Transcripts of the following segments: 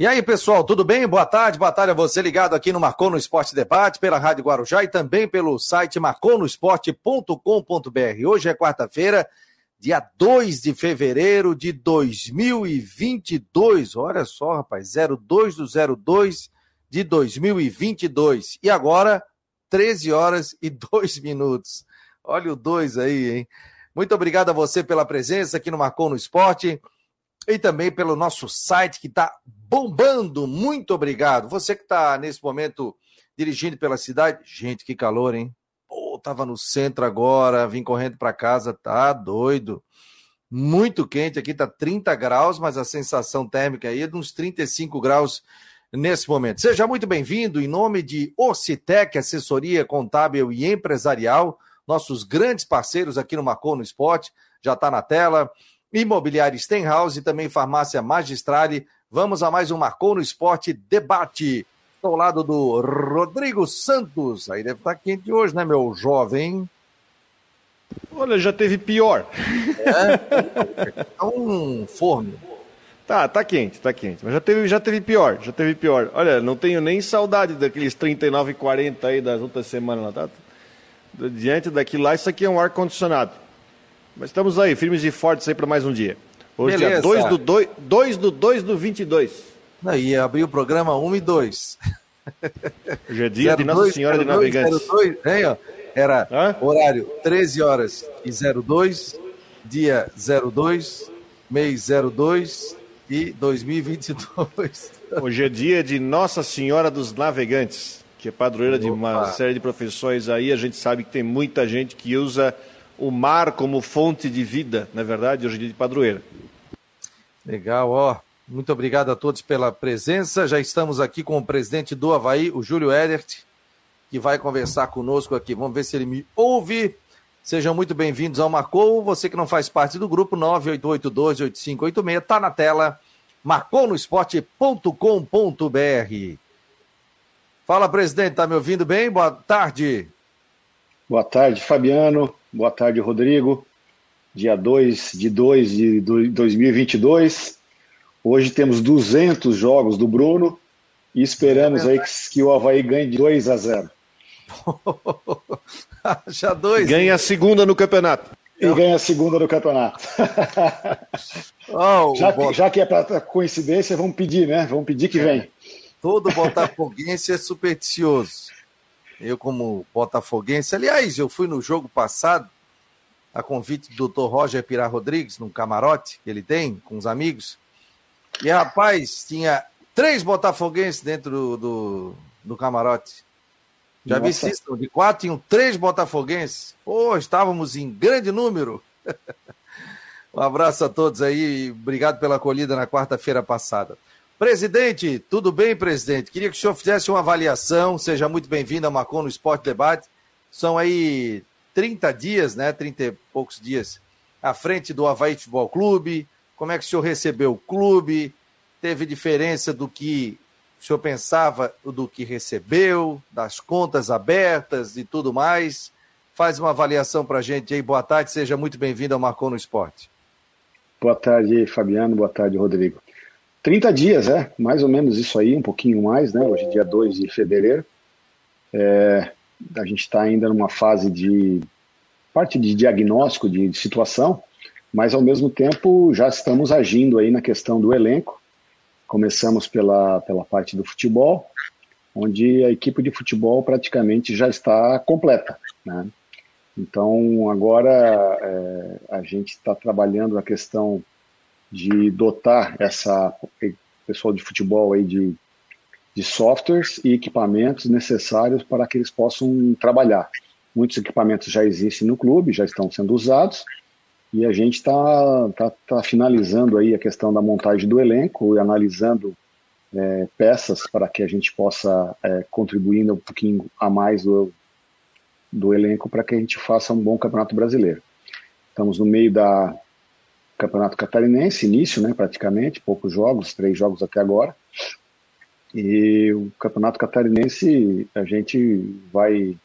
E aí, pessoal, tudo bem? Boa tarde, boa tarde a você ligado aqui no Marcou no Esporte Debate, pela Rádio Guarujá e também pelo site marconosport.com.br. Hoje é quarta-feira, dia 2 de fevereiro de 2022. Olha só, rapaz, 02 do 02 de 2022. E agora, 13 horas e 2 minutos. Olha o 2 aí, hein? Muito obrigado a você pela presença aqui no Marcou no Esporte e também pelo nosso site que está bombando. Muito obrigado. Você que está nesse momento dirigindo pela cidade. Gente, que calor, hein? Pô, tava no centro agora, vim correndo para casa, tá doido. Muito quente, aqui tá 30 graus, mas a sensação térmica aí é de uns 35 graus nesse momento. Seja muito bem-vindo em nome de Ocitec, assessoria contábil e empresarial, nossos grandes parceiros aqui no Marcou no Esporte, já está na tela. Imobiliária Stenhouse e também Farmácia Magistrale. Vamos a mais um Marcou no Esporte debate. Estou ao lado do Rodrigo Santos. Aí deve estar quente hoje, né, meu jovem? Olha, já teve pior. É, é um forno. Tá, tá quente, tá quente. Mas já teve, já teve pior, já teve pior. Olha, não tenho nem saudade daqueles 39 e 40 aí das outras semanas lá, tá? Diante daquilo lá, isso aqui é um ar-condicionado. Mas estamos aí, firmes e fortes aí para mais um dia. Hoje Beleza. dia 2 do 2, 2 do 2 do 22. Aí, abrir o programa 1 e 2. Hoje é dia de Nossa Senhora 02, de Navegantes. 02, hein, ó. Era Hã? horário 13 horas e 02, dia 02, mês 02 e 2022. Hoje é dia de Nossa Senhora dos Navegantes, que é padroeira Opa. de uma série de profissões aí. A gente sabe que tem muita gente que usa o mar como fonte de vida, na é verdade, hoje em dia de padroeira. Legal, ó. Muito obrigado a todos pela presença. Já estamos aqui com o presidente do Havaí, o Júlio Edert, que vai conversar conosco aqui. Vamos ver se ele me ouve. Sejam muito bem-vindos ao Marcou. Você que não faz parte do grupo 988128586, está na tela marconosport.com.br. Fala, presidente, tá me ouvindo bem? Boa tarde. Boa tarde, Fabiano. Boa tarde, Rodrigo. Dia 2 de 2 de 2022. Hoje temos 200 jogos do Bruno e esperamos aí que, que o Havaí ganhe de 2 a 0. Já dois. Ganha a segunda no campeonato. E ganha a segunda no campeonato. Oh, já, que, já, que, é para coincidência, vamos pedir, né? Vamos pedir que vem. Todo botafoguense é supersticioso eu como botafoguense. Aliás, eu fui no jogo passado, a convite do Dr. Roger Pirá Rodrigues, num camarote que ele tem com os amigos. E, rapaz, tinha três botafoguenses dentro do, do, do camarote. Já Nossa. vi isso, de quatro tinham três botafoguenses. Pô, estávamos em grande número. um abraço a todos aí, obrigado pela acolhida na quarta-feira passada. Presidente, tudo bem, presidente? Queria que o senhor fizesse uma avaliação. Seja muito bem-vindo a Macon no Esporte Debate. São aí 30 dias, né? 30 e poucos dias à frente do Havaí Futebol Clube. Como é que o senhor recebeu o clube? Teve diferença do que o senhor pensava do que recebeu, das contas abertas e tudo mais? Faz uma avaliação para a gente aí. Boa tarde, seja muito bem-vindo ao Marcon no Esporte. Boa tarde, Fabiano. Boa tarde, Rodrigo. 30 dias, é, mais ou menos isso aí, um pouquinho mais, né? Hoje é dia 2 de fevereiro. É, a gente está ainda numa fase de parte de diagnóstico de, de, situação, mas ao mesmo tempo já estamos agindo aí na questão do elenco. Começamos pela, pela parte do futebol, onde a equipe de futebol praticamente já está completa. Né? Então agora é, a gente está trabalhando a questão de dotar essa pessoal de futebol aí de, de softwares e equipamentos necessários para que eles possam trabalhar. Muitos equipamentos já existem no clube, já estão sendo usados, e a gente está tá, tá finalizando aí a questão da montagem do elenco e analisando é, peças para que a gente possa é, contribuir um pouquinho a mais do, do elenco para que a gente faça um bom campeonato brasileiro. Estamos no meio da, Campeonato Catarinense, início, né, praticamente, poucos jogos, três jogos até agora. E o Campeonato Catarinense a gente vai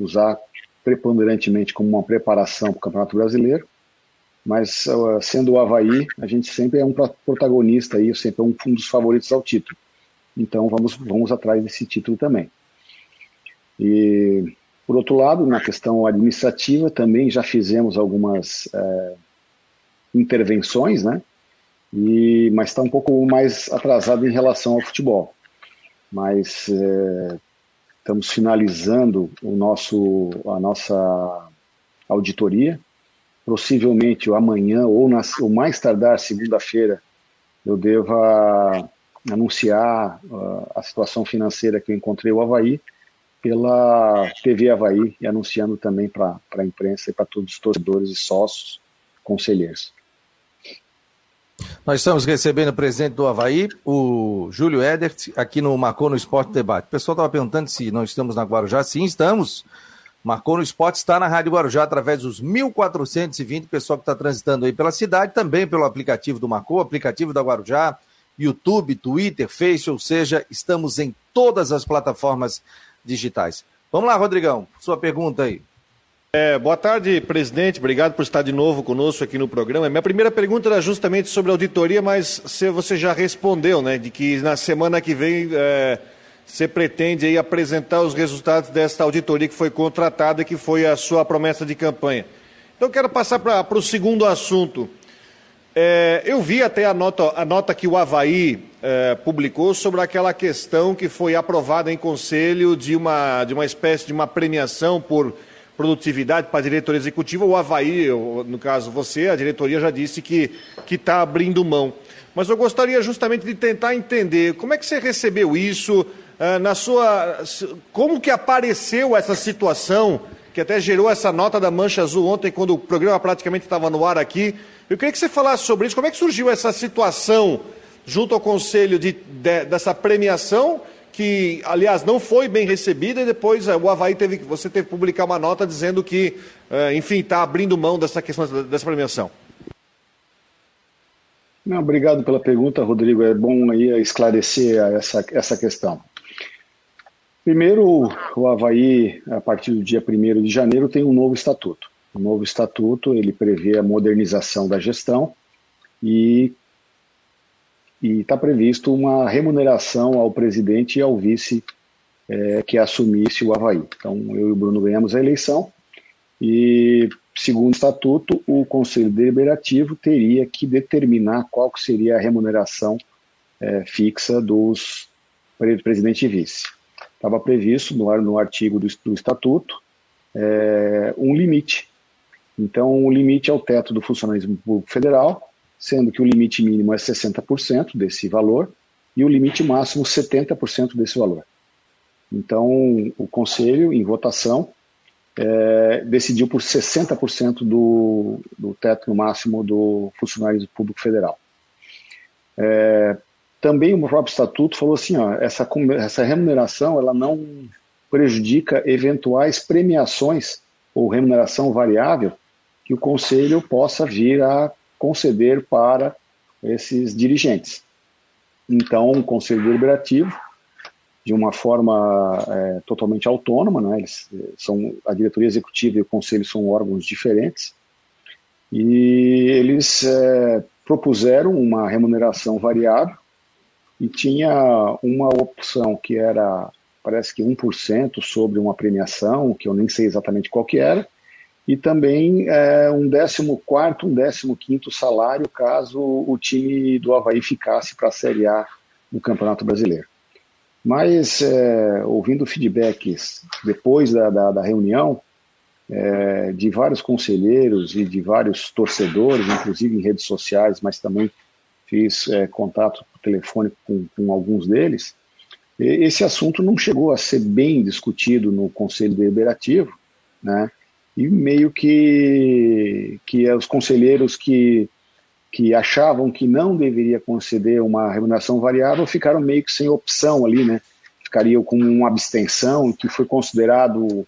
usar preponderantemente como uma preparação para o Campeonato Brasileiro. mas sendo o Havaí, a gente sempre é um protagonista aí, sempre é um, um dos favoritos ao título. Então vamos, vamos atrás desse título também. E por outro lado, na questão administrativa, também já fizemos algumas é, intervenções, né? E, mas está um pouco mais atrasado em relação ao futebol. Mas é, estamos finalizando o nosso, a nossa auditoria. Possivelmente amanhã ou, na, ou mais tardar segunda-feira eu deva anunciar uh, a situação financeira que eu encontrei o Havaí pela TV Havaí e anunciando também para a imprensa e para todos os torcedores e sócios, conselheiros. Nós estamos recebendo o presidente do Havaí, o Júlio Edert, aqui no Marcou no Esporte Debate. O pessoal estava perguntando se nós estamos na Guarujá. Sim, estamos. Marcou no Esporte está na Rádio Guarujá através dos 1420, pessoal que está transitando aí pela cidade, também pelo aplicativo do Marcou, aplicativo da Guarujá, YouTube, Twitter, Face, ou seja, estamos em todas as plataformas digitais. Vamos lá, Rodrigão, sua pergunta aí. É, boa tarde, presidente. Obrigado por estar de novo conosco aqui no programa. Minha primeira pergunta era justamente sobre a auditoria, mas você já respondeu, né? De que na semana que vem é, você pretende aí apresentar os resultados desta auditoria que foi contratada e que foi a sua promessa de campanha. Então, quero passar para o segundo assunto. É, eu vi até a nota, a nota que o Havaí é, publicou sobre aquela questão que foi aprovada em conselho de uma, de uma espécie de uma premiação por produtividade para a diretoria executiva. O Havaí, no caso você, a diretoria já disse que está abrindo mão. Mas eu gostaria justamente de tentar entender como é que você recebeu isso, é, na sua, como que apareceu essa situação que até gerou essa nota da Mancha Azul ontem, quando o programa praticamente estava no ar aqui. Eu queria que você falasse sobre isso. Como é que surgiu essa situação junto ao Conselho de, de, dessa premiação, que, aliás, não foi bem recebida, e depois uh, o Havaí teve, você teve que publicar uma nota dizendo que, uh, enfim, está abrindo mão dessa questão dessa premiação. Não, obrigado pela pergunta, Rodrigo. É bom aí esclarecer essa, essa questão. Primeiro, o Havaí, a partir do dia 1 de janeiro, tem um novo estatuto. O novo estatuto ele prevê a modernização da gestão e está previsto uma remuneração ao presidente e ao vice é, que assumisse o Havaí. Então, eu e o Bruno ganhamos a eleição e, segundo o estatuto, o Conselho Deliberativo teria que determinar qual que seria a remuneração é, fixa dos presidente e vice estava previsto no, no artigo do, do Estatuto é, um limite. Então, o limite é o teto do funcionalismo público federal, sendo que o limite mínimo é 60% desse valor e o limite máximo 70% desse valor. Então, o Conselho, em votação, é, decidiu por 60% do, do teto máximo do funcionalismo público federal. É, também o próprio estatuto falou assim, ó, essa, essa remuneração ela não prejudica eventuais premiações ou remuneração variável que o conselho possa vir a conceder para esses dirigentes. Então, o conselho deliberativo, de uma forma é, totalmente autônoma, né, eles são a diretoria executiva e o conselho são órgãos diferentes, e eles é, propuseram uma remuneração variável e tinha uma opção que era, parece que 1% sobre uma premiação, que eu nem sei exatamente qual que era, e também é, um 14 um 15 salário caso o time do Havaí ficasse para a Série A no Campeonato Brasileiro. Mas, é, ouvindo feedbacks depois da, da, da reunião, é, de vários conselheiros e de vários torcedores, inclusive em redes sociais, mas também fiz é, contato telefônico com, com alguns deles, esse assunto não chegou a ser bem discutido no Conselho Deliberativo, né? E meio que, que os conselheiros que, que achavam que não deveria conceder uma remuneração variável ficaram meio que sem opção ali, né? Ficariam com uma abstenção, que foi considerado.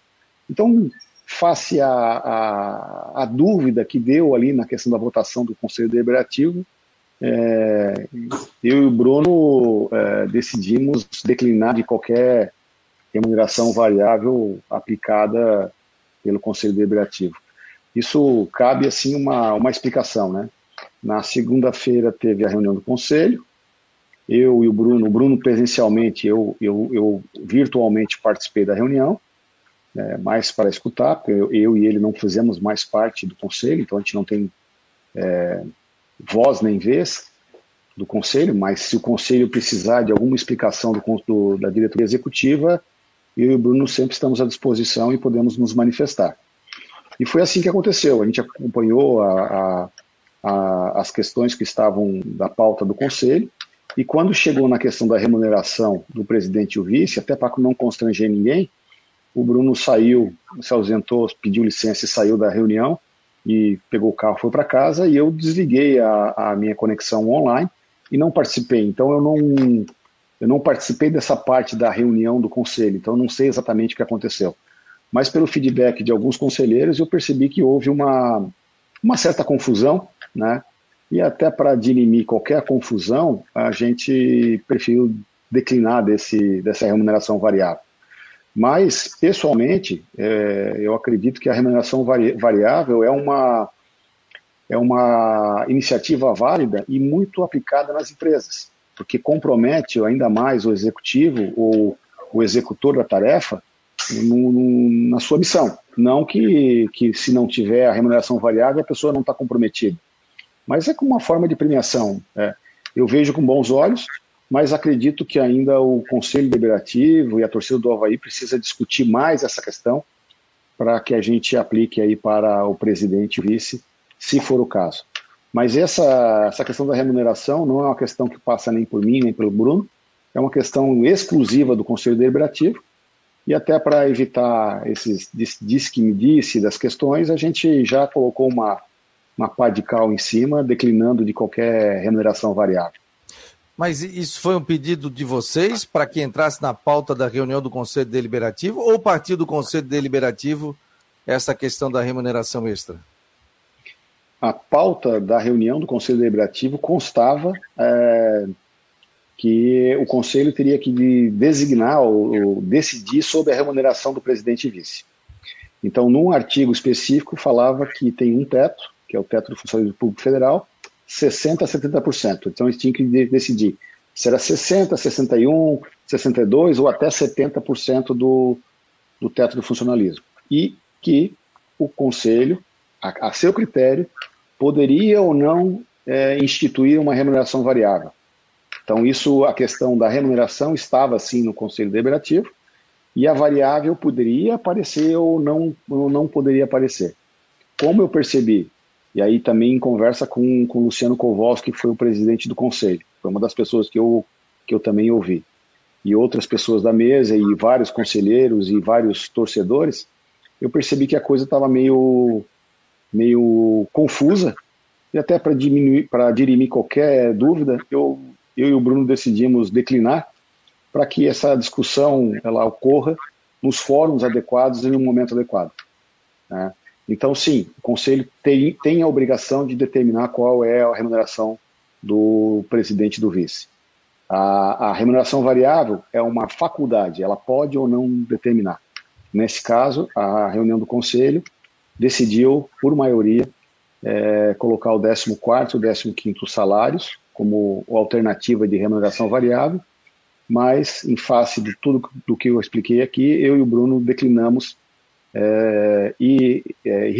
Então, face à a, a, a, dúvida que deu ali na questão da votação do Conselho Deliberativo, é, eu e o Bruno é, decidimos declinar de qualquer remuneração variável aplicada pelo Conselho Deliberativo. Isso cabe assim uma, uma explicação, né? Na segunda-feira teve a reunião do conselho, eu e o Bruno, o Bruno presencialmente, eu, eu, eu virtualmente participei da reunião, é, mais para escutar, porque eu, eu, e ele não fizemos mais parte do conselho, então a gente não tem é, voz nem vez do conselho, mas se o conselho precisar de alguma explicação do, do, da diretoria executiva, eu e o Bruno sempre estamos à disposição e podemos nos manifestar. E foi assim que aconteceu. A gente acompanhou a, a, a, as questões que estavam da pauta do conselho, e quando chegou na questão da remuneração do presidente e o vice, até para não constranger ninguém, o Bruno saiu, se ausentou, pediu licença e saiu da reunião e pegou o carro, foi para casa e eu desliguei a, a, minha conexão online e não participei. Então eu não eu não participei dessa parte da reunião do conselho. Então não sei exatamente o que aconteceu. Mas pelo feedback de alguns conselheiros eu percebi que houve uma uma certa confusão, né? E até para dirimir qualquer confusão, a gente preferiu declinar desse, dessa remuneração variável. Mas, pessoalmente, é, eu acredito que a remuneração vari, variável é uma, é uma iniciativa válida e muito aplicada nas empresas, porque compromete ainda mais o executivo ou o executor da tarefa no, no, na sua missão. Não que, que, se não tiver a remuneração variável, a pessoa não está comprometida mas é como uma forma de premiação. É. Eu vejo com bons olhos, mas acredito que ainda o Conselho Deliberativo e a torcida do Havaí precisa discutir mais essa questão para que a gente aplique aí para o presidente e vice, se for o caso. Mas essa, essa questão da remuneração não é uma questão que passa nem por mim, nem pelo Bruno, é uma questão exclusiva do Conselho Deliberativo, e até para evitar esses diz que me disse das questões, a gente já colocou uma, uma pá de cal em cima, declinando de qualquer remuneração variável. Mas isso foi um pedido de vocês para que entrasse na pauta da reunião do Conselho Deliberativo ou partiu do Conselho Deliberativo essa questão da remuneração extra? A pauta da reunião do Conselho Deliberativo constava é, que o Conselho teria que designar ou, ou decidir sobre a remuneração do presidente e vice. Então, num artigo específico, falava que tem um teto que é o teto do funcionalismo público federal, 60% a 70%. Então eles tinham que decidir se era 60%, 61%, 62% ou até 70% do, do teto do funcionalismo. E que o Conselho, a, a seu critério, poderia ou não é, instituir uma remuneração variável. Então, isso, a questão da remuneração estava sim no Conselho Deliberativo, e a variável poderia aparecer ou não, ou não poderia aparecer. Como eu percebi e aí também em conversa com, com o Luciano Kowalski, que foi o presidente do conselho. Foi uma das pessoas que eu, que eu também ouvi. E outras pessoas da mesa, e vários conselheiros e vários torcedores, eu percebi que a coisa estava meio, meio confusa. E até para diminuir, para dirimir qualquer dúvida, eu, eu e o Bruno decidimos declinar para que essa discussão ela ocorra nos fóruns adequados e no momento adequado. Né? Então, sim, o Conselho tem, tem a obrigação de determinar qual é a remuneração do presidente do vice. A, a, remuneração variável é uma faculdade, ela pode ou não determinar. Nesse caso, a reunião do Conselho decidiu, por maioria, é, colocar o 14 e o 15 salários como alternativa de remuneração variável, mas, em face de tudo do que eu expliquei aqui, eu e o Bruno declinamos é, e é,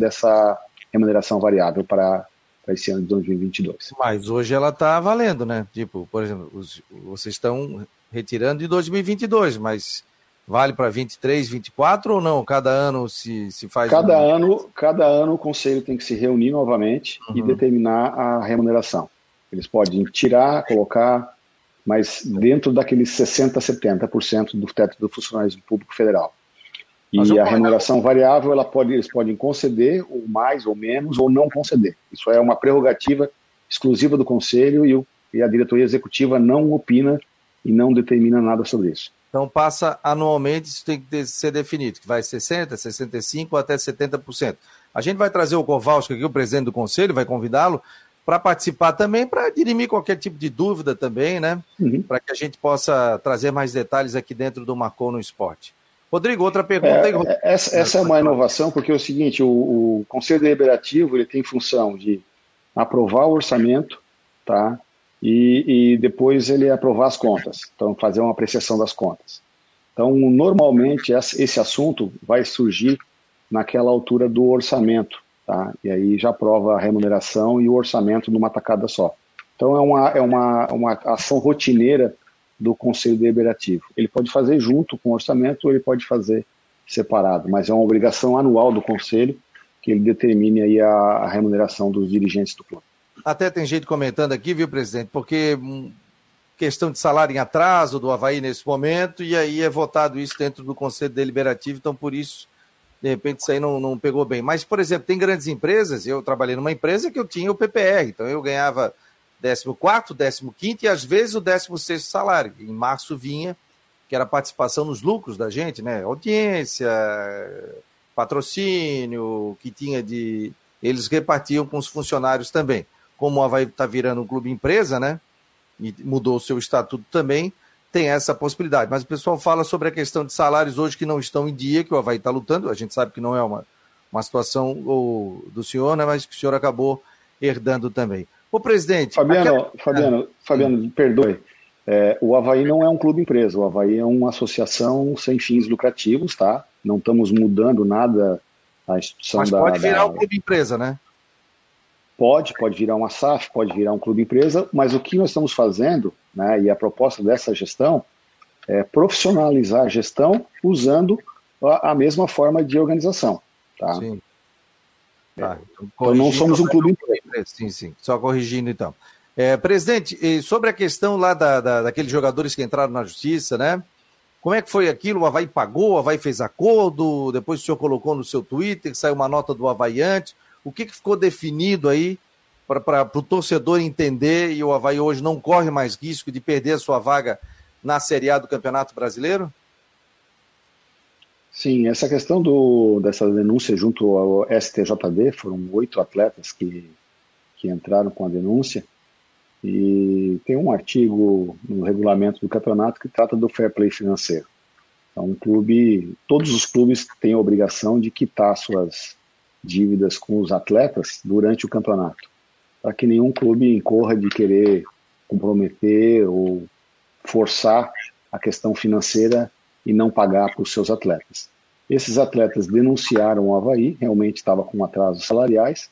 dessa remuneração variável para, para esse ano de 2022. Mas hoje ela está valendo, né? Tipo, por exemplo, os, vocês estão retirando de 2022, mas vale para 23, 24 ou não? Cada ano se, se faz. Cada um... ano, cada ano o conselho tem que se reunir novamente uhum. e determinar a remuneração. Eles podem tirar, colocar, mas dentro daqueles 60, 70% do teto do funcionalismo público federal. E a remuneração variável, ela pode, eles podem conceder, ou mais ou menos, ou não conceder. Isso é uma prerrogativa exclusiva do Conselho e, o, e a diretoria executiva não opina e não determina nada sobre isso. Então passa anualmente, isso tem que ser definido, que vai 60%, 65% ou até 70%. A gente vai trazer o Kowalski aqui, o presidente do Conselho, vai convidá-lo para participar também, para dirimir qualquer tipo de dúvida também, né? Uhum. Para que a gente possa trazer mais detalhes aqui dentro do Marcou no Esporte. Rodrigo, outra pergunta. É, aí, essa, essa, é uma inovação, porque é o seguinte, o, o Conselho Deliberativo ele tem função de aprovar o orçamento, tá? E, e, depois ele aprovar as contas, então fazer uma apreciação das contas. Então, normalmente esse assunto vai surgir naquela altura do orçamento, tá? E aí já aprova a remuneração e o orçamento numa tacada só. Então é uma, é uma, uma ação rotineira do Conselho Deliberativo. Ele pode fazer junto com o orçamento ou ele pode fazer separado, mas é uma obrigação anual do Conselho que ele determine aí a, a remuneração dos dirigentes do clube. Até tem gente comentando aqui, viu, presidente, porque hum, questão de salário em atraso do Havaí nesse momento, e aí é votado isso dentro do Conselho Deliberativo, então por isso, de repente, isso aí não, não pegou bem. Mas, por exemplo, tem grandes empresas, eu trabalhei numa empresa que eu tinha o PPR, então eu ganhava 14, 15 e às vezes o 16 salário. Em março vinha, que era participação nos lucros da gente, né? Audiência, patrocínio, que tinha de. Eles repartiam com os funcionários também. Como o Havaí está virando um clube empresa, né? E mudou o seu estatuto também, tem essa possibilidade. Mas o pessoal fala sobre a questão de salários hoje que não estão em dia, que o Havaí está lutando. A gente sabe que não é uma, uma situação do senhor, né? Mas que o senhor acabou herdando também. Ô, presidente. Fabiano, aquela... Fabiano, Fabiano, perdoe. É, o Havaí não é um clube empresa, o Havaí é uma associação sem fins lucrativos, tá? Não estamos mudando nada a instituição Mas da. Mas pode virar da... um clube empresa, né? Pode, pode virar uma SAF, pode virar um clube empresa, mas o que nós estamos fazendo, né, e a proposta dessa gestão, é profissionalizar a gestão usando a, a mesma forma de organização. Tá? Sim. Tá, então, então não somos um clube empresa. Sim, sim. Só corrigindo então. É, presidente, sobre a questão lá da, da, daqueles jogadores que entraram na justiça, né? Como é que foi aquilo? O Havaí pagou, o Havaí fez acordo, depois o senhor colocou no seu Twitter, saiu uma nota do Havaí antes. O que, que ficou definido aí para o torcedor entender e o Havaí hoje não corre mais risco de perder a sua vaga na Série A do Campeonato Brasileiro? Sim, essa questão do, dessa denúncia junto ao STJD, foram oito atletas que, que entraram com a denúncia, e tem um artigo no regulamento do campeonato que trata do fair play financeiro. Então, um clube, todos os clubes têm a obrigação de quitar suas dívidas com os atletas durante o campeonato, para que nenhum clube incorra de querer comprometer ou forçar a questão financeira e não pagar para os seus atletas. Esses atletas denunciaram o Havaí, realmente estava com atrasos salariais,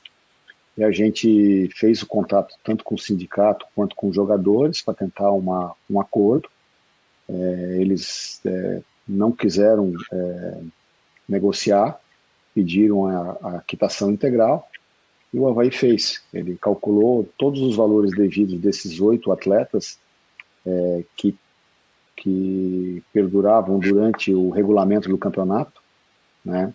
e a gente fez o contato tanto com o sindicato quanto com os jogadores para tentar uma, um acordo. É, eles é, não quiseram é, negociar, pediram a, a quitação integral, e o Havaí fez. Ele calculou todos os valores devidos desses oito atletas é, que que perduravam durante o regulamento do campeonato, né?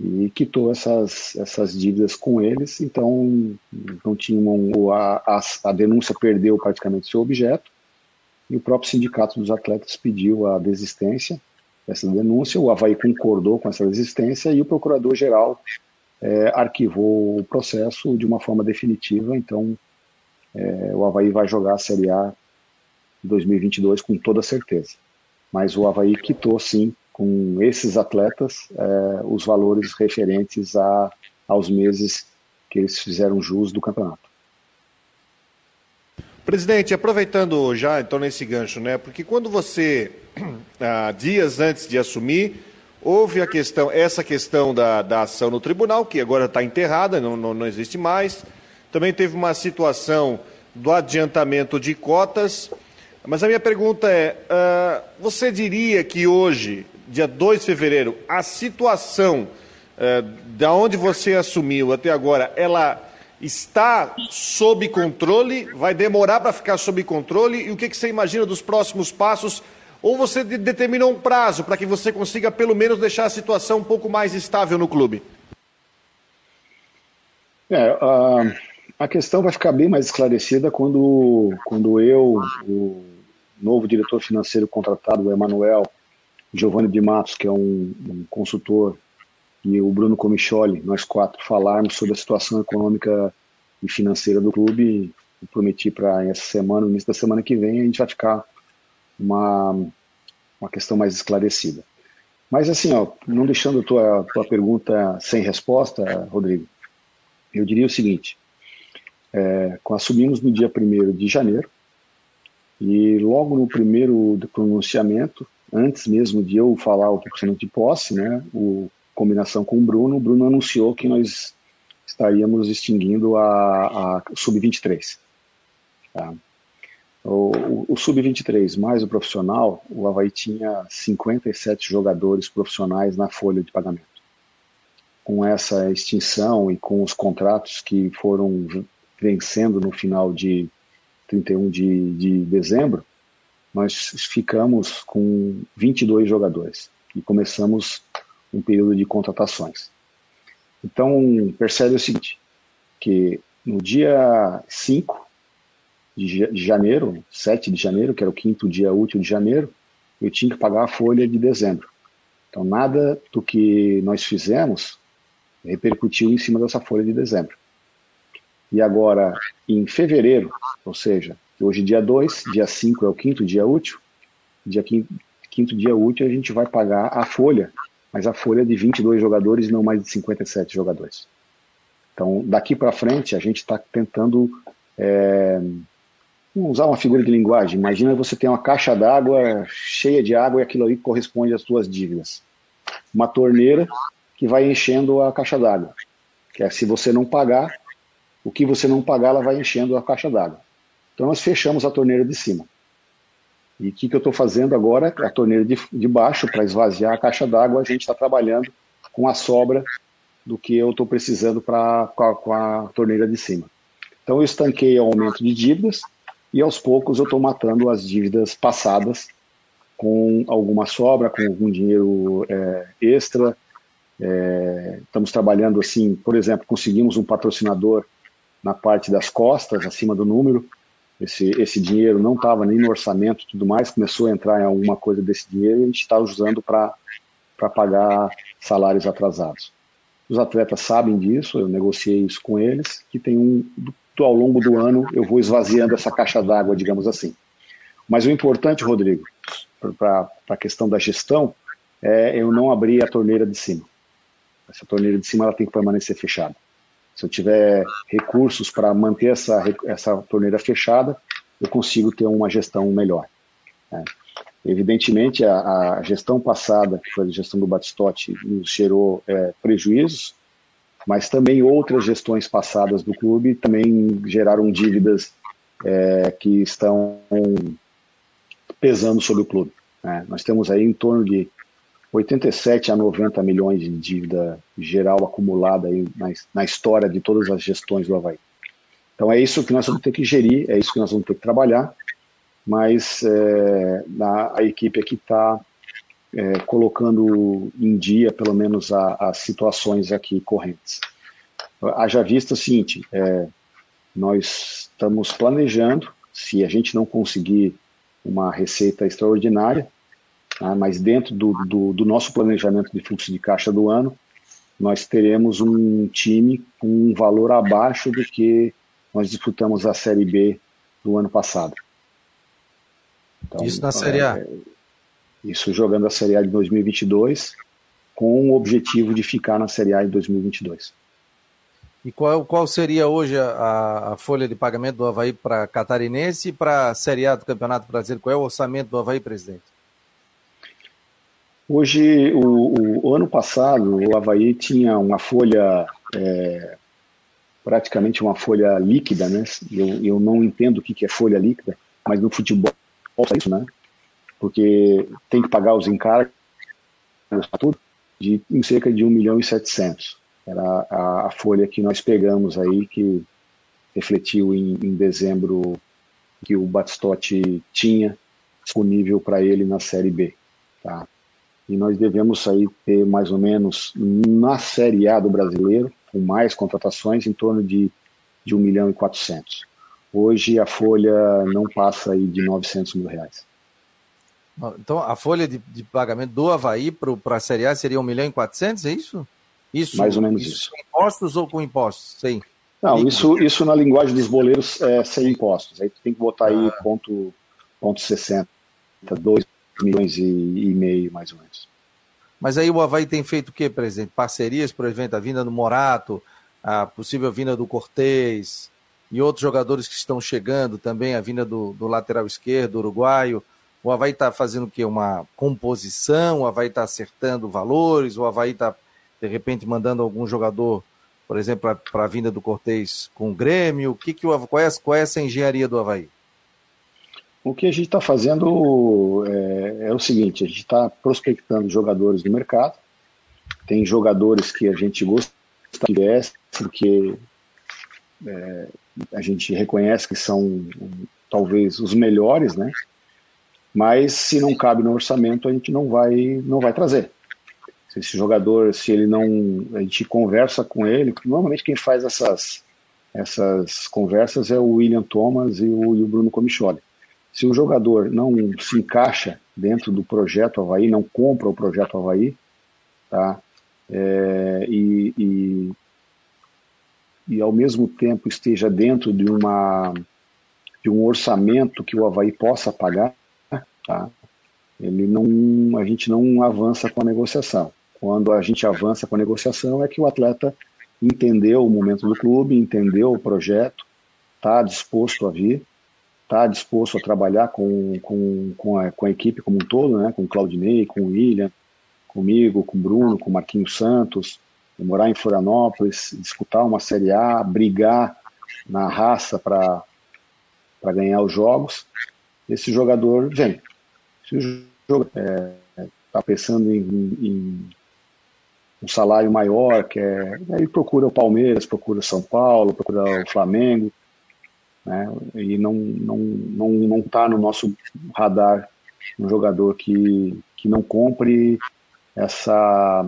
E quitou essas, essas dívidas com eles, então não tinham a, a, a denúncia perdeu praticamente seu objeto e o próprio sindicato dos atletas pediu a desistência dessa denúncia, o Havaí concordou com essa desistência e o procurador-geral é, arquivou o processo de uma forma definitiva, então é, o Havaí vai jogar a Série A 2022 com toda certeza. Mas o Havaí quitou, sim, com esses atletas, é, os valores referentes a, aos meses que eles fizeram jus do campeonato. Presidente, aproveitando já então nesse gancho, né? Porque quando você, ah, dias antes de assumir, houve a questão, essa questão da, da ação no tribunal, que agora está enterrada, não, não, não existe mais. Também teve uma situação do adiantamento de cotas mas a minha pergunta é: uh, você diria que hoje, dia 2 de fevereiro, a situação uh, da onde você assumiu até agora, ela está sob controle? Vai demorar para ficar sob controle? E o que, que você imagina dos próximos passos? Ou você determinou um prazo para que você consiga, pelo menos, deixar a situação um pouco mais estável no clube? É, uh, a questão vai ficar bem mais esclarecida quando, quando eu, o novo diretor financeiro contratado, o Emanuel Giovanni de Matos, que é um, um, consultor, e o Bruno Comicholi, nós quatro falarmos sobre a situação econômica e financeira do clube. Eu prometi para essa semana, no início da semana que vem, a gente vai ficar uma, uma questão mais esclarecida. Mas assim, ó, não deixando a tua, tua pergunta sem resposta, Rodrigo, eu diria o seguinte, é, assumimos no dia 1 de janeiro, e logo no primeiro pronunciamento, antes mesmo de eu falar o procedimento de posse, né, o combinação com o Bruno, o Bruno anunciou que nós estaríamos extinguindo a, a Sub-23. Tá? O, o, o Sub-23 mais o profissional, o Havaí tinha 57 jogadores profissionais na folha de pagamento. Com essa extinção e com os contratos que foram vencendo no final de 31 de, de dezembro, nós ficamos com 22 jogadores e começamos um período de contratações. Então, percebe o seguinte, que no dia 5 de janeiro, 7 de janeiro, que era o quinto dia útil de janeiro, eu tinha que pagar a folha de dezembro. Então, nada do que nós fizemos repercutiu em cima dessa folha de dezembro. E agora, em fevereiro, ou seja, hoje dia 2, dia 5 é o quinto dia útil, dia quinto, quinto dia útil a gente vai pagar a folha, mas a folha é de 22 jogadores e não mais de 57 jogadores. Então, daqui para frente, a gente está tentando é, usar uma figura de linguagem. Imagina você tem uma caixa d'água cheia de água e aquilo ali corresponde às suas dívidas. Uma torneira que vai enchendo a caixa d'água. Que é se você não pagar, o que você não pagar, ela vai enchendo a caixa d'água. Então nós fechamos a torneira de cima. E o que, que eu estou fazendo agora? A torneira de, de baixo, para esvaziar a caixa d'água, a gente está trabalhando com a sobra do que eu estou precisando pra, com a, com, a, torneira de cima. Então eu estanquei o aumento de dívidas e aos poucos eu estou matando as dívidas passadas com alguma sobra, com algum dinheiro é, extra. É, estamos trabalhando assim, por exemplo, conseguimos um patrocinador na parte das costas, acima do número. Esse, esse dinheiro não estava nem no orçamento tudo mais, começou a entrar em alguma coisa desse dinheiro e a gente está usando para pagar salários atrasados. Os atletas sabem disso, eu negociei isso com eles, que tem um, ao longo do ano eu vou esvaziando essa caixa d'água, digamos assim. Mas o importante, Rodrigo, para a questão da gestão, é eu não abrir a torneira de cima. Essa torneira de cima ela tem que permanecer fechada. Se eu tiver recursos para manter essa, essa torneira fechada, eu consigo ter uma gestão melhor. Né? Evidentemente, a, a, gestão passada, que foi a gestão do Batistotti, nos gerou é, prejuízos, mas também outras gestões passadas do clube também geraram dívidas é, que estão pesando sobre o clube. Né? Nós temos aí em torno de 87 a 90 milhões de dívida geral acumulada aí na, na história de todas as gestões do Havaí. Então é isso que nós vamos ter que gerir, é isso que nós vamos ter que trabalhar, mas é, na, a equipe aqui está é, colocando em dia, pelo menos, as situações aqui correntes. Haja vista o seguinte, é, nós estamos planejando, se a gente não conseguir uma receita extraordinária, Tá? mas dentro do, do, do, nosso planejamento de fluxo de caixa do ano, nós teremos um time com um valor abaixo do que nós disputamos a Série B do ano passado. Então, isso na Série A? É, isso jogando a Série A de 2022, com o objetivo de ficar na Série A em 2022. E qual, qual seria hoje a, a folha de pagamento do Havaí para Catarinense e para a Série A do Campeonato Brasileiro? Qual é o orçamento do Havaí, presidente? Hoje, o, o, ano passado, o Havaí tinha uma folha, é, praticamente uma folha líquida, né? Eu, eu não entendo o que é folha líquida, mas no futebol é isso, né? Porque tem que pagar os encargos, tudo, de em cerca de 1 milhão e 700. Era a, a folha que nós pegamos aí, que refletiu em, em dezembro que o Batistotti tinha disponível para ele na Série B. Tá? E nós devemos aí ter mais ou menos na Série A do brasileiro, com mais contratações, em torno de, de 1 milhão e 400. Hoje a folha não passa aí de 900 mil reais. Então a folha de, de pagamento do Havaí para a Série A seria 1 milhão e 400, é isso? Isso, mais ou menos isso. isso. Com impostos ou com impostos? Sim. Não, isso, isso na linguagem dos boleiros é sem impostos. Aí tu tem que botar aí ah. ponto, ponto 60, 2 milhões e, e meio, mais ou menos. Mas aí o Havaí tem feito o quê, presidente? Parcerias, por exemplo, a vinda do Morato, a possível vinda do Cortez e outros jogadores que estão chegando também, a vinda do, do lateral esquerdo, uruguaio. O Havaí está fazendo o quê? Uma composição, o Havaí está acertando valores, o Havaí está, de repente, mandando algum jogador, por exemplo, para a vinda do Cortez com o Grêmio. O que que o, qual, é, qual é essa engenharia do Havaí? O que a gente está fazendo é, é, o seguinte: a gente está prospectando jogadores no mercado. Tem jogadores que a gente gosta de ver, porque é, a gente reconhece que são talvez os melhores, né? Mas se não cabe no orçamento, a gente não vai, não vai trazer. Se esse jogador, se ele não, a gente conversa com ele. Normalmente quem faz essas essas conversas é o William Thomas e o, e o Bruno Comicholi. Se o jogador não se encaixa dentro do projeto Havaí, não compra o projeto Havaí, tá? É, e, e, e, ao mesmo tempo esteja dentro de, uma, de um orçamento que o Havaí possa pagar, tá? Ele não, a gente não avança com a negociação. Quando a gente avança com a negociação é que o atleta entendeu o momento do clube, entendeu o projeto, está disposto a vir está disposto a trabalhar com, com, com, a, com a equipe como um todo, né? com o Claudinei, com o William, comigo, com o Bruno, com o Marquinhos Santos, morar em Florianópolis, disputar uma Série A, brigar na raça para ganhar os jogos, esse jogador vem. Se o jogador está é, tá pensando em, em, um salário maior, que é, aí procura o Palmeiras, procura o São Paulo, procura o Flamengo, né? E não não não não está no nosso radar um jogador que que não cumpre essa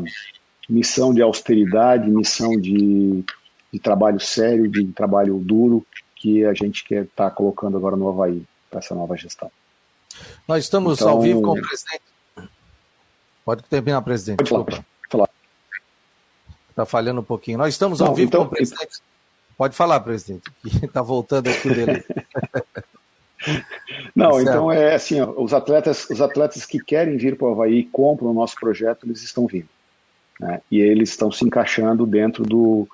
missão de austeridade, missão de, de trabalho sério, de trabalho duro que a gente quer estar tá colocando agora no Havaí para essa nova gestão. Nós estamos então, ao vivo com o presidente. Pode terminar, presidente. Pode falar. falar. Está falhando um pouquinho. Nós estamos ao Não, vivo então, com o presidente. Pode falar, presidente, que está voltando aqui dele. Não, então é assim, ó, os atletas, os atletas que querem vir para o Havaí e compram o nosso projeto, eles estão vindo. Né? E eles estão se encaixando dentro do,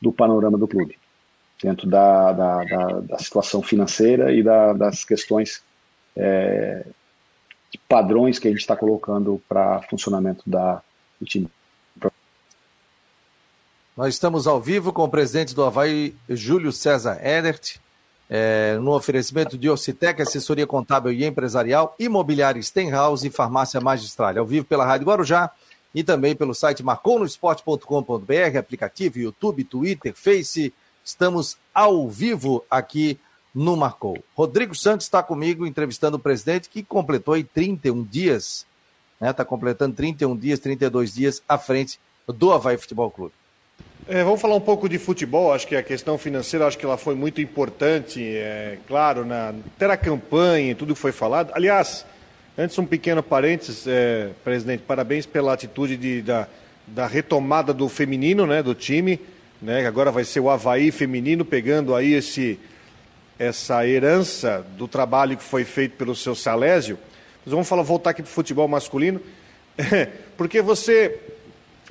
do panorama do clube, dentro da, da, da, da situação financeira e da, das questões é, de padrões que a gente está colocando para funcionamento da, do time. Nós estamos ao vivo com o presidente do Havaí, Júlio César Edert, é, no oferecimento de Ocitec, assessoria contábil e empresarial, imobiliária Stenhouse e farmácia magistral. Ao vivo pela Rádio Guarujá e também pelo site marconosport.com.br, aplicativo, YouTube, Twitter, Face. Estamos ao vivo aqui no Marcou. Rodrigo Santos está comigo entrevistando o presidente que completou aí 31 dias, está né, tá completando 31 dias, 32 dias à frente do Havaí Futebol Clube. É, vamos falar um pouco de futebol. Acho que a questão financeira, acho que ela foi muito importante, é, claro, na ter a campanha e tudo que foi falado. Aliás, antes um pequeno parênteses, é, presidente, parabéns pela atitude de, da, da retomada do feminino, né, do time, né, agora vai ser o Havaí feminino, pegando aí esse, essa herança do trabalho que foi feito pelo seu Salésio. Mas vamos falar, voltar aqui para o futebol masculino, porque você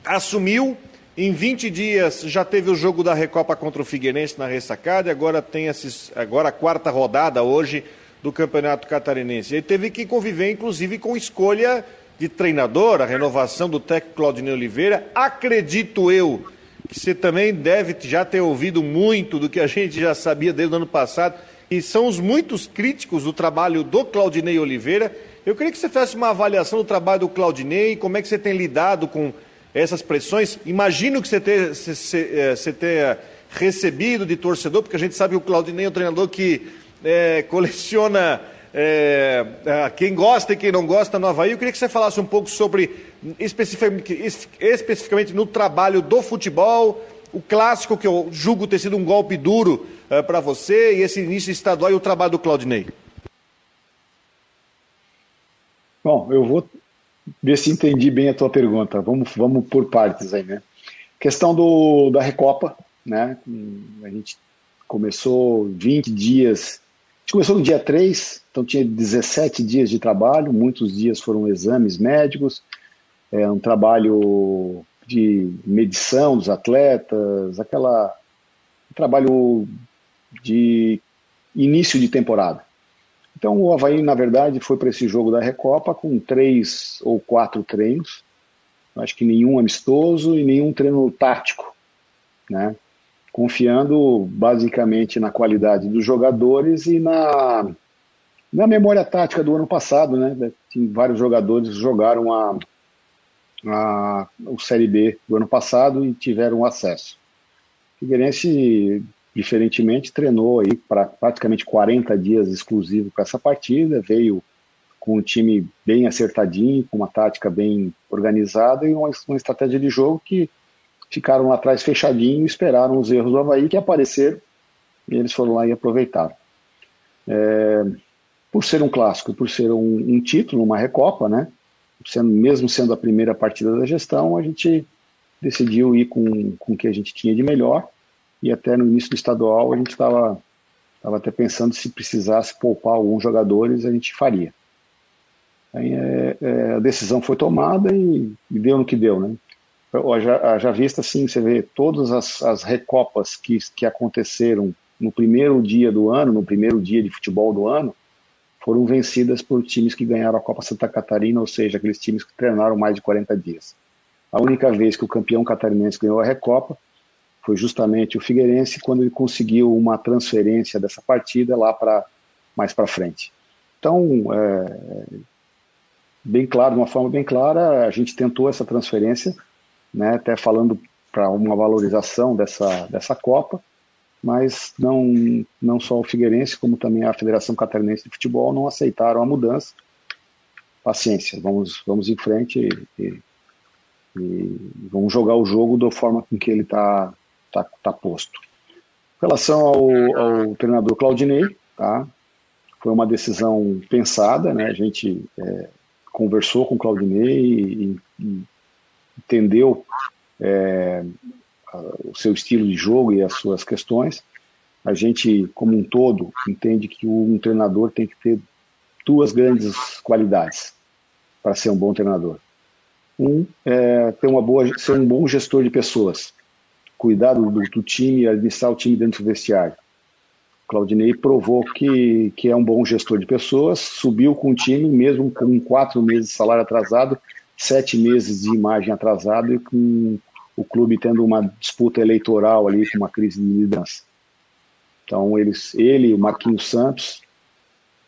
assumiu em 20 dias já teve o jogo da Recopa contra o Figueirense na ressacada e agora tem esses, agora a quarta rodada hoje do Campeonato Catarinense. Ele teve que conviver, inclusive, com escolha de treinador, a renovação do técnico Claudinei Oliveira. Acredito eu que você também deve já ter ouvido muito do que a gente já sabia desde o ano passado, e são os muitos críticos do trabalho do Claudinei Oliveira. Eu queria que você fizesse uma avaliação do trabalho do Claudinei, como é que você tem lidado com essas pressões. Imagino que você tenha, você, você tenha recebido de torcedor, porque a gente sabe que o Claudinei é um treinador que é, coleciona é, quem gosta e quem não gosta no Havaí. Eu queria que você falasse um pouco sobre, especificamente, especificamente no trabalho do futebol, o clássico, que eu julgo ter sido um golpe duro é, para você, e esse início estadual e o trabalho do Claudinei. Bom, eu vou ver se entendi bem a tua pergunta. Vamos, vamos por partes aí, né? Questão do, da Recopa, né? A gente começou 20 dias. A gente começou no dia 3, então tinha 17 dias de trabalho, muitos dias foram exames médicos, é um trabalho de medição dos atletas, aquela um trabalho de início de temporada. Então o Havaí, na verdade, foi para esse jogo da Recopa com três ou quatro treinos, acho que nenhum amistoso e nenhum treino tático, né? confiando basicamente na qualidade dos jogadores e na, na memória tática do ano passado, né? Tem vários jogadores que jogaram a, a, o Série B do ano passado e tiveram acesso. O Figueirense, diferentemente, treinou aí para praticamente 40 dias exclusivo para essa partida, veio com um time bem acertadinho, com uma tática bem organizada e uma, uma estratégia de jogo que ficaram lá atrás fechadinho, esperaram os erros do Havaí que apareceram e eles foram lá e aproveitaram. É, por ser um clássico, por ser um, um título, uma recopa, né? sendo, mesmo sendo a primeira partida da gestão, a gente decidiu ir com, com o que a gente tinha de melhor e até no início do estadual a gente estava tava até pensando se precisasse poupar alguns jogadores, a gente faria. Aí, é, é, a decisão foi tomada e, e, deu no que deu, né? Já, já vista assim, você vê todas as, as recopas que, que aconteceram no primeiro dia do ano, no primeiro dia de futebol do ano, foram vencidas por times que ganharam a Copa Santa Catarina, ou seja, aqueles times que treinaram mais de 40 dias. A única vez que o campeão catarinense ganhou a Recopa foi justamente o Figueirense quando ele conseguiu uma transferência dessa partida lá para mais para frente. Então, é, bem claro, de uma forma bem clara, a gente tentou essa transferência, né, até falando para uma valorização dessa, dessa Copa, mas não, não só o Figueirense, como também a Federação Catarinense de Futebol não aceitaram a mudança. Paciência, vamos, vamos em frente e, e, e vamos jogar o jogo da forma com que ele está tá, tá posto. Em relação ao, ao treinador Claudinei, tá? foi uma decisão pensada, né? a gente é, conversou com o Claudinei e, e entendeu é, o seu estilo de jogo e as suas questões. A gente, como um todo, entende que um treinador tem que ter duas grandes qualidades para ser um bom treinador. Um é ter uma boa, ser um bom gestor de pessoas, cuidar do, do time, administrar o time dentro do vestiário. Claudinei provou que, que é um bom gestor de pessoas, subiu com o time, mesmo com quatro meses de salário atrasado, sete meses de imagem atrasada e com o clube tendo uma disputa eleitoral ali, com uma crise de liderança. Então, eles, ele, o Marquinhos Santos,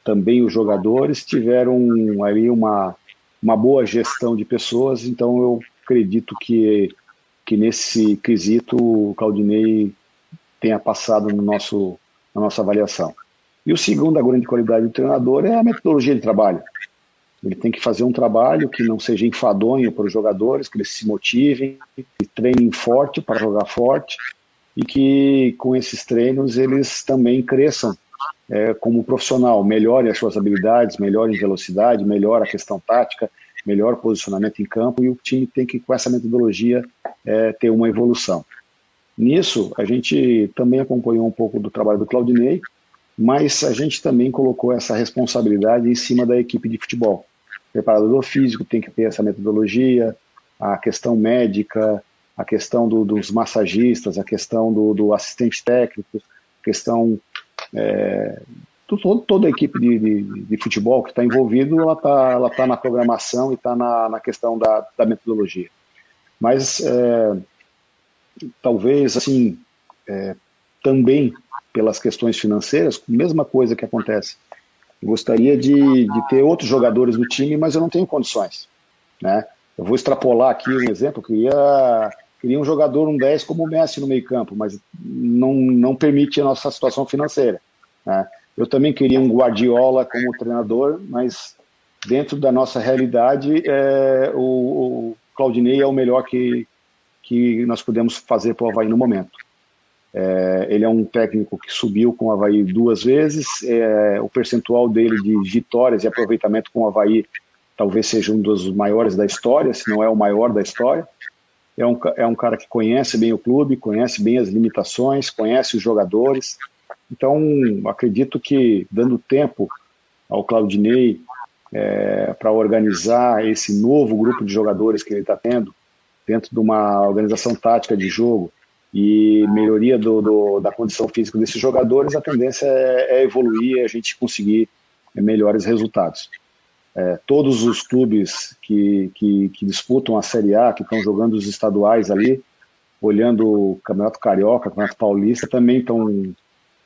também os jogadores, tiveram ali uma, uma boa gestão de pessoas, então eu acredito que, que nesse quesito o Claudinei tenha passado no nosso, na nossa avaliação. E o segundo, a grande qualidade do treinador é a metodologia de trabalho. Ele tem que fazer um trabalho que não seja enfadonho para os jogadores, que eles se motivem, que treinem forte para jogar forte e que com esses treinos eles também cresçam é, como profissional, melhore as suas habilidades, melhore em velocidade, melhore a questão tática, melhor posicionamento em campo e o time tem que, com essa metodologia, é, ter uma evolução. Nisso, a gente também acompanhou um pouco do trabalho do Claudinei, mas a gente também colocou essa responsabilidade em cima da equipe de futebol preparador físico tem que ter essa metodologia, a questão médica, a questão do, dos massagistas, a questão do, do assistente técnico, questão é, todo, toda a equipe de, de, de futebol que está envolvido, ela está ela tá na programação e está na, na questão da, da metodologia. Mas é, talvez assim é, também pelas questões financeiras, mesma coisa que acontece Gostaria de, de ter outros jogadores no time, mas eu não tenho condições. Né? Eu vou extrapolar aqui um exemplo, queria, queria um jogador, um 10 como o Messi no meio campo, mas não, não permite a nossa situação financeira. Né? Eu também queria um Guardiola como treinador, mas dentro da nossa realidade, é, o, o Claudinei é o melhor que, que nós podemos fazer para o Havaí no momento. É, ele é um técnico que subiu com o Havaí duas vezes. É, o percentual dele de vitórias e aproveitamento com o Havaí talvez seja um dos maiores da história, se não é o maior da história. É um, é um cara que conhece bem o clube, conhece bem as limitações, conhece os jogadores. Então, acredito que dando tempo ao Claudinei é, para organizar esse novo grupo de jogadores que ele está tendo dentro de uma organização tática de jogo e melhoria do, do, da condição física desses jogadores, a tendência é, é evoluir e a gente conseguir melhores resultados. É, todos os clubes que, que, que, disputam a Série A, que estão jogando os estaduais ali, olhando o Campeonato Carioca, Campeonato Paulista, também estão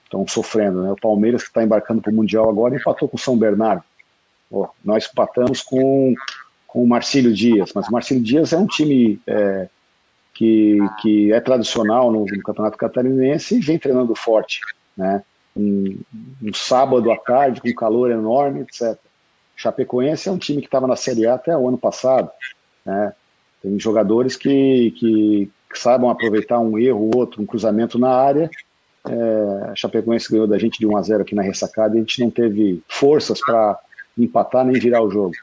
estão sofrendo. Né? O Palmeiras, que está embarcando para o Mundial agora, empatou com o São Bernardo. Oh, nós empatamos com, com o Marcílio Dias, mas o Marcílio Dias é um time é, que, que é tradicional no, no, Campeonato Catarinense e vem treinando forte. Né? Um, um sábado à tarde, com calor enorme, etc. Chapecoense é um time que estava na Série A até o ano passado. Né? Tem jogadores que, que, que saibam aproveitar um erro, outro, um cruzamento na área é, a Chapecoense ganhou da gente de 1 a 0 aqui na ressacada e a gente não teve forças para empatar nem virar o jogo.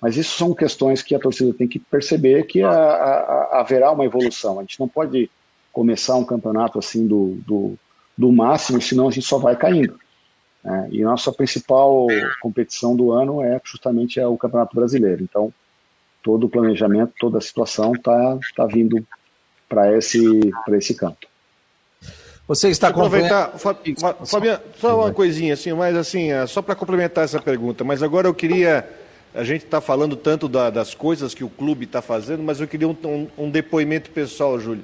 Mas isso são questões que a torcida tem que perceber que a, a, haverá uma evolução. A gente não pode começar um campeonato assim do, do, do máximo, senão a gente só vai caindo. É, e nossa principal competição do ano é justamente é o Campeonato Brasileiro. Então, todo o planejamento, toda a situação está tá vindo para esse, esse campo. Você está aproveitar, Fabiano, só uma coisinha assim, mas assim, é, só para complementar essa pergunta, mas agora eu queria, a gente está falando tanto da, das coisas que o clube está fazendo, mas eu queria um, um, um, depoimento pessoal, Júlio.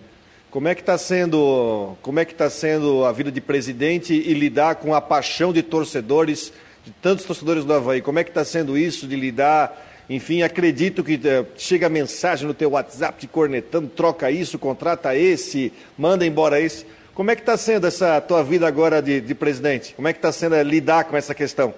Como é que está sendo, como é que está sendo a vida de presidente e lidar com a paixão de torcedores, de tantos torcedores do Havaí? Como é que está sendo isso de lidar? Enfim, acredito que uh, chega mensagem no teu WhatsApp te cornetando, troca isso, contrata esse, manda embora esse. Como é que está sendo essa tua vida agora de, de presidente? Como é que está sendo lidar com essa questão?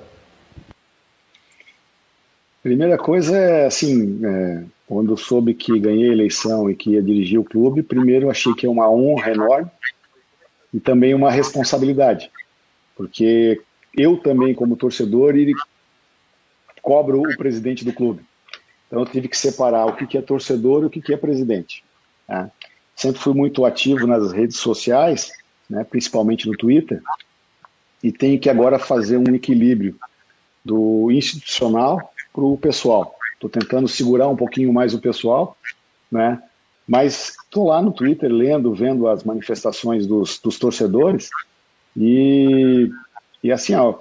Primeira coisa é assim, é, quando soube que ganhei a eleição e que ia dirigir o clube, primeiro achei que é uma honra enorme e também uma responsabilidade, porque eu também como torcedor cobro o presidente do clube. Então eu tive que separar o que é torcedor e o que é presidente. Né? Sempre fui muito ativo nas redes sociais, né, principalmente no Twitter, e tenho que agora fazer um equilíbrio do institucional para o pessoal. Estou tentando segurar um pouquinho mais o pessoal, né? Mas estou lá no Twitter lendo, vendo as manifestações dos, dos torcedores e, e assim, ó,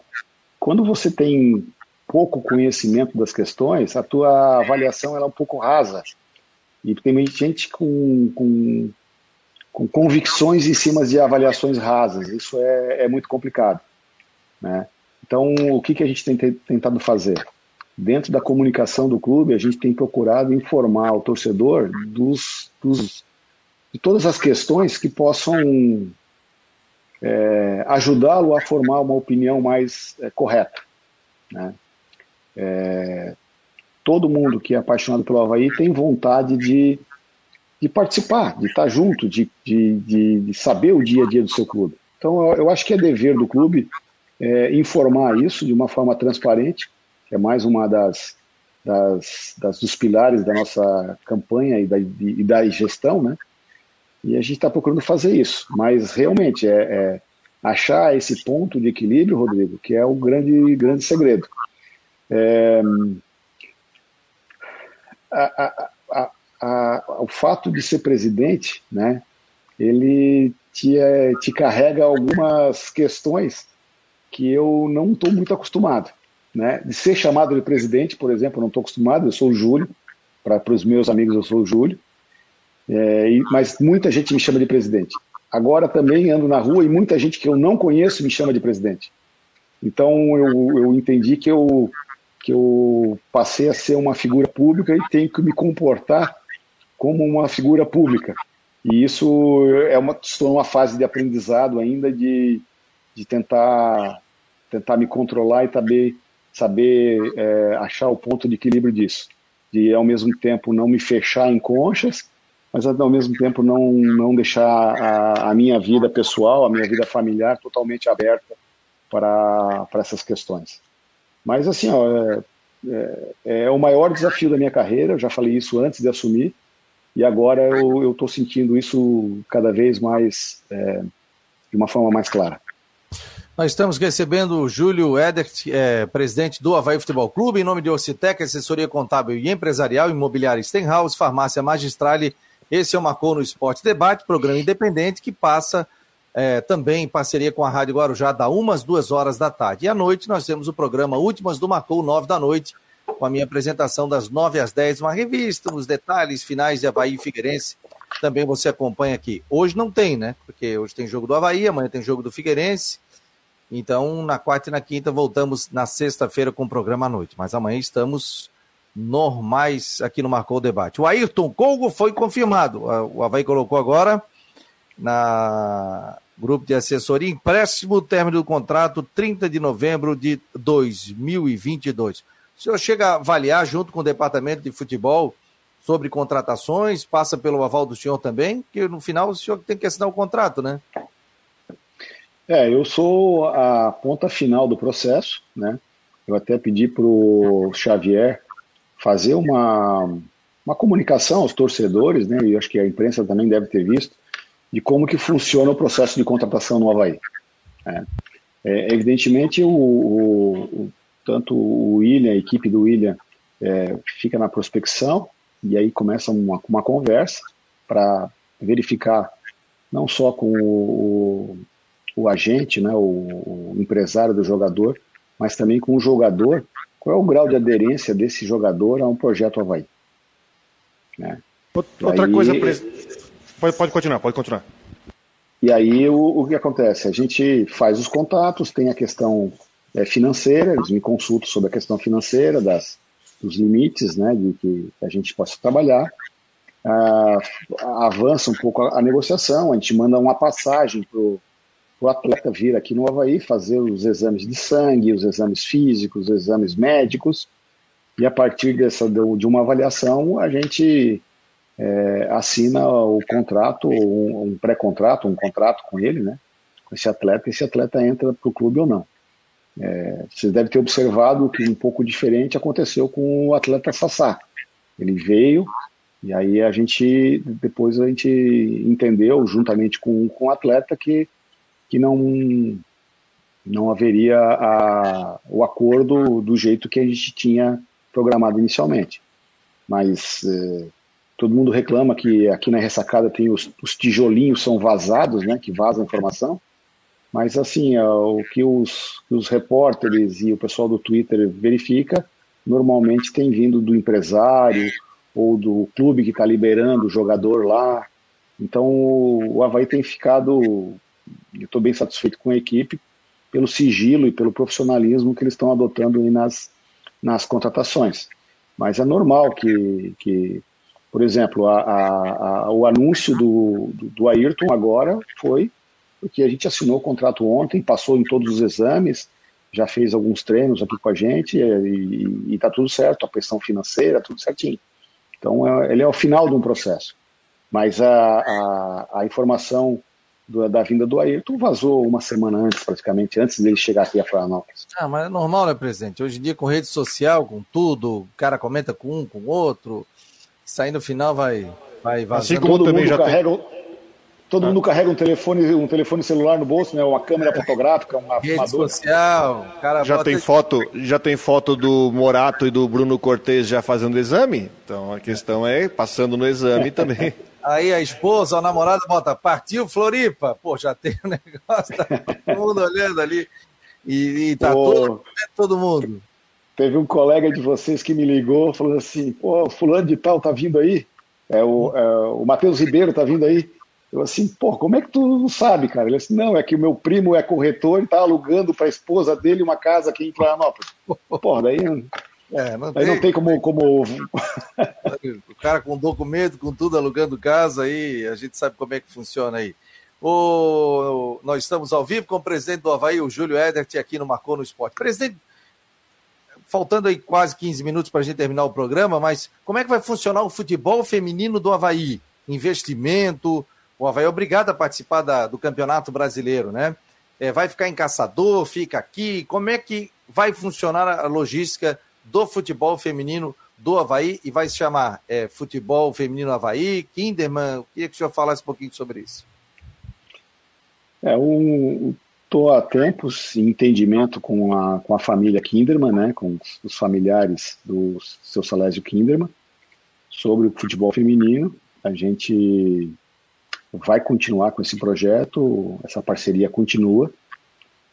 quando você tem pouco conhecimento das questões, a tua avaliação ela é um pouco rasa. E tem gente com, com, com convicções em cima de avaliações rasas. Isso é, é muito complicado. Né? Então, o que, que a gente tem tentado fazer? Dentro da comunicação do clube, a gente tem procurado informar o torcedor dos, dos de todas as questões que possam é, ajudá-lo a formar uma opinião mais é, correta. Né? É, todo mundo que é apaixonado pelo Havaí tem vontade de, de participar, de estar junto, de, de, de, saber o dia a dia do seu clube. Então, eu, eu acho que é dever do clube é, informar isso de uma forma transparente, que é mais uma das, das, das dos pilares da nossa campanha e da, e da gestão, né? E a gente está procurando fazer isso, mas realmente é, é, achar esse ponto de equilíbrio, Rodrigo, que é o grande, grande segredo. É, a, a, a, o fato de ser presidente, né, ele te, é, te carrega algumas questões que eu não estou muito acostumado. Né? De ser chamado de presidente, por exemplo, eu não estou acostumado, eu sou o Júlio, para os meus amigos eu sou o Júlio, é, e, mas muita gente me chama de presidente. Agora também ando na rua e muita gente que eu não conheço me chama de presidente. Então eu, eu entendi que eu que eu passei a ser uma figura pública e tenho que me comportar como uma figura pública. E isso é uma, estou numa fase de aprendizado ainda de, de tentar, tentar me controlar e saber, saber é, achar o ponto de equilíbrio disso. De, ao mesmo tempo, não me fechar em conchas, mas ao mesmo tempo não, não deixar a, a minha vida pessoal, a minha vida familiar totalmente aberta para, para essas questões. Mas, assim, ó, é, é, é, o maior desafio da minha carreira, eu já falei isso antes de assumir, e agora eu estou sentindo isso cada vez mais, é, de uma forma mais clara. Nós estamos recebendo o Júlio Edert, é, presidente do Havaí Futebol Clube, em nome de Ocitec, assessoria contábil e empresarial, imobiliária Stenhouse, farmácia Magistrale. Esse é o Marcou no Esporte Debate, programa independente que passa é, também em parceria com a Rádio Guarujá, da umas duas horas da tarde. E à noite nós temos o programa Últimas do Marcou, nove da noite, com a minha apresentação das nove às dez, uma revista, os detalhes finais de Havaí e Figueirense. Também você acompanha aqui. Hoje não tem, né? Porque hoje tem jogo do Havaí, amanhã tem jogo do Figueirense. Então, na quarta e na quinta, voltamos na sexta-feira com o programa à noite. Mas amanhã estamos normais aqui no Marcou o Debate. O Ayrton Colgo foi confirmado. O Havaí colocou agora na grupo de assessoria empréstimo, término do contrato 30 de novembro de 2022. O senhor chega a avaliar junto com o departamento de futebol sobre contratações, passa pelo aval do senhor também, que no final o senhor tem que assinar o contrato, né? É, eu sou a ponta final do processo, né? Eu até pedi para o Xavier fazer uma, uma comunicação aos torcedores, né? E acho que a imprensa também deve ter visto, de como que funciona o processo de contratação no Havaí. É, é, evidentemente, o, o, tanto o William, a equipe do William, é, fica na prospecção e aí começa uma, uma conversa para verificar não só com o, o agente, né, o, empresário do jogador, mas também com o jogador, qual é o grau de aderência desse jogador a um projeto Havaí. Né? Outra aí, coisa, pode, pode continuar, pode continuar. E aí o, o que acontece? A gente faz os contatos, tem a questão é, financeira, eles me consultam sobre a questão financeira, das, dos limites né, de que a gente possa trabalhar. Ah, avança um pouco a, a, negociação, a gente manda uma passagem para o atleta vir aqui no Havaí fazer os exames de sangue, os exames físicos, os exames médicos, e a partir dessa, de uma avaliação a gente é, assina o contrato, um, um pré-contrato, um contrato com ele, né, com esse atleta, e esse atleta entra para o clube ou não. É, devem ter observado que um pouco diferente aconteceu com o atleta Sassá. Ele veio, e aí a gente, depois a gente entendeu, juntamente com, com o atleta, que que não não haveria a, o acordo do jeito que a gente tinha programado inicialmente. Mas eh, todo mundo reclama que aqui na ressacada tem os, os, tijolinhos são vazados, né, que vazam informação. Mas assim, é, o que os, os repórteres e o pessoal do Twitter verifica, normalmente tem vindo do empresário ou do clube que está liberando o jogador lá. Então o Havaí tem ficado eu estou bem satisfeito com a equipe pelo sigilo e pelo profissionalismo que eles estão adotando nas, nas contratações. Mas é normal que, que por exemplo, a, a, a, o anúncio do, do, do Ayrton agora foi porque a gente assinou o contrato ontem, passou em todos os exames, já fez alguns treinos aqui com a gente e está tudo certo, a pressão financeira, tudo certinho. Então, é, ele é o final de um processo. Mas a, a, a informação do, da vinda do Ayrton vazou uma semana antes, praticamente, antes dele chegar aqui a Florianópolis. Ah, mas é normal, né, presidente? Hoje em dia, com rede social, com tudo, o cara comenta com um, com outro, saindo no final vai, vai vazando. Assim como todo mundo já carrega, tem... Todo ah. mundo carrega um telefone, um telefone celular no bolso, né? Uma câmera fotográfica, uma Rede filmadora. social, cara já tem foto, já tem foto do Morato e do Bruno Cortez já fazendo exame. Então a questão é passando no exame também. Aí a esposa, a namorada bota, partiu Floripa. Pô, já tem o um negócio, tá todo mundo olhando ali. E, e tá todo, todo mundo. Teve um colega de vocês que me ligou, falou assim, pô, fulano de tal tá vindo aí. É o, é, o Matheus Ribeiro tá vindo aí. Eu assim, pô, como é que tu não sabe, cara? Ele assim, não, é que o meu primo é corretor e tá alugando para a esposa dele uma casa aqui em Florianópolis. Pô, daí é, não tem... não tem como, como. o cara com documento, com tudo, alugando casa, aí a gente sabe como é que funciona aí. O... Nós estamos ao vivo com o presidente do Havaí, o Júlio Edert, aqui no Marcou no Esporte. Presidente, faltando aí quase 15 minutos para a gente terminar o programa, mas como é que vai funcionar o futebol feminino do Havaí? Investimento, o Havaí é obrigado a participar da, do Campeonato Brasileiro, né? É, vai ficar em Caçador, fica aqui, como é que vai funcionar a logística do futebol feminino do Havaí e vai se chamar é, Futebol Feminino Havaí. Kinderman, queria que o senhor falasse um pouquinho sobre isso. É, um, Estou há tempos em entendimento com a, com a família Kinderman, né, com os familiares do seu Salésio Kinderman, sobre o futebol feminino. A gente vai continuar com esse projeto, essa parceria continua.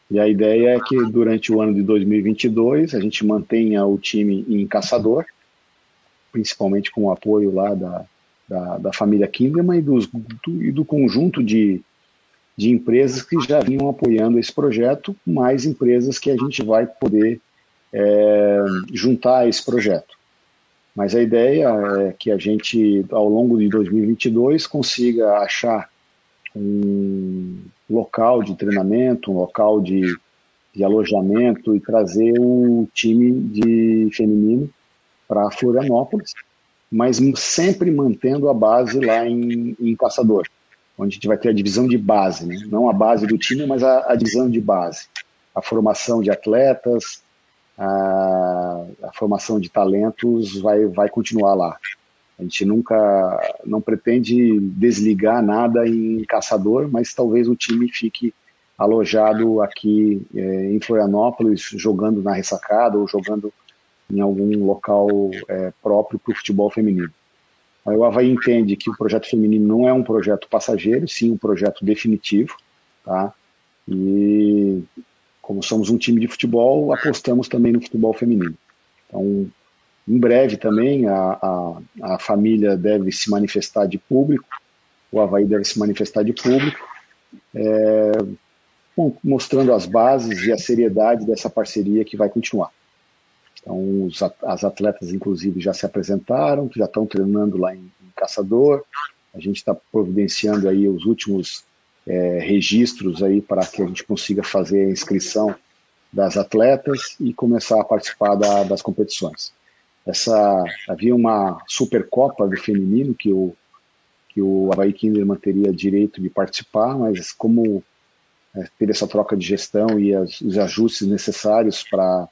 E a ideia é que durante o ano de 2022 a gente mantenha o time em Caçador, principalmente com o apoio lá da, da, da família Kinderman e, dos, do, e do conjunto de, de empresas que já vinham apoiando esse projeto, mais empresas que a gente vai poder é, juntar a esse projeto. Mas a ideia é que a gente, ao longo de 2022, consiga achar um local de treinamento, um local de, de alojamento e trazer o time de feminino para Florianópolis, mas sempre mantendo a base lá em, em Caçador, onde a gente vai ter a divisão de base, né? não a base do time, mas a, a divisão de base. A formação de atletas, a, a, formação de talentos vai, vai continuar lá. A gente nunca não pretende desligar nada em Caçador, mas talvez o time fique alojado aqui é, em Florianópolis, jogando na ressacada ou jogando em algum local é, próprio para o futebol feminino. O Havaí entende que o projeto feminino não é um projeto passageiro, sim um projeto definitivo, tá? E como somos um time de futebol, apostamos também no futebol feminino. Então, em breve também a, a, a família deve se manifestar de público, o Havaí deve se manifestar de público, é, mostrando as bases e a seriedade dessa parceria que vai continuar. Então, os, as atletas, inclusive, já se apresentaram, já estão treinando lá em, em Caçador. A gente está providenciando aí os últimos é, registros aí para que a gente consiga fazer a inscrição das atletas e começar a participar da, das competições. Essa havia uma Supercopa do feminino que o que o Havaí Kinderman teria direito de participar, mas como é, teve essa troca de gestão e as, os ajustes necessários para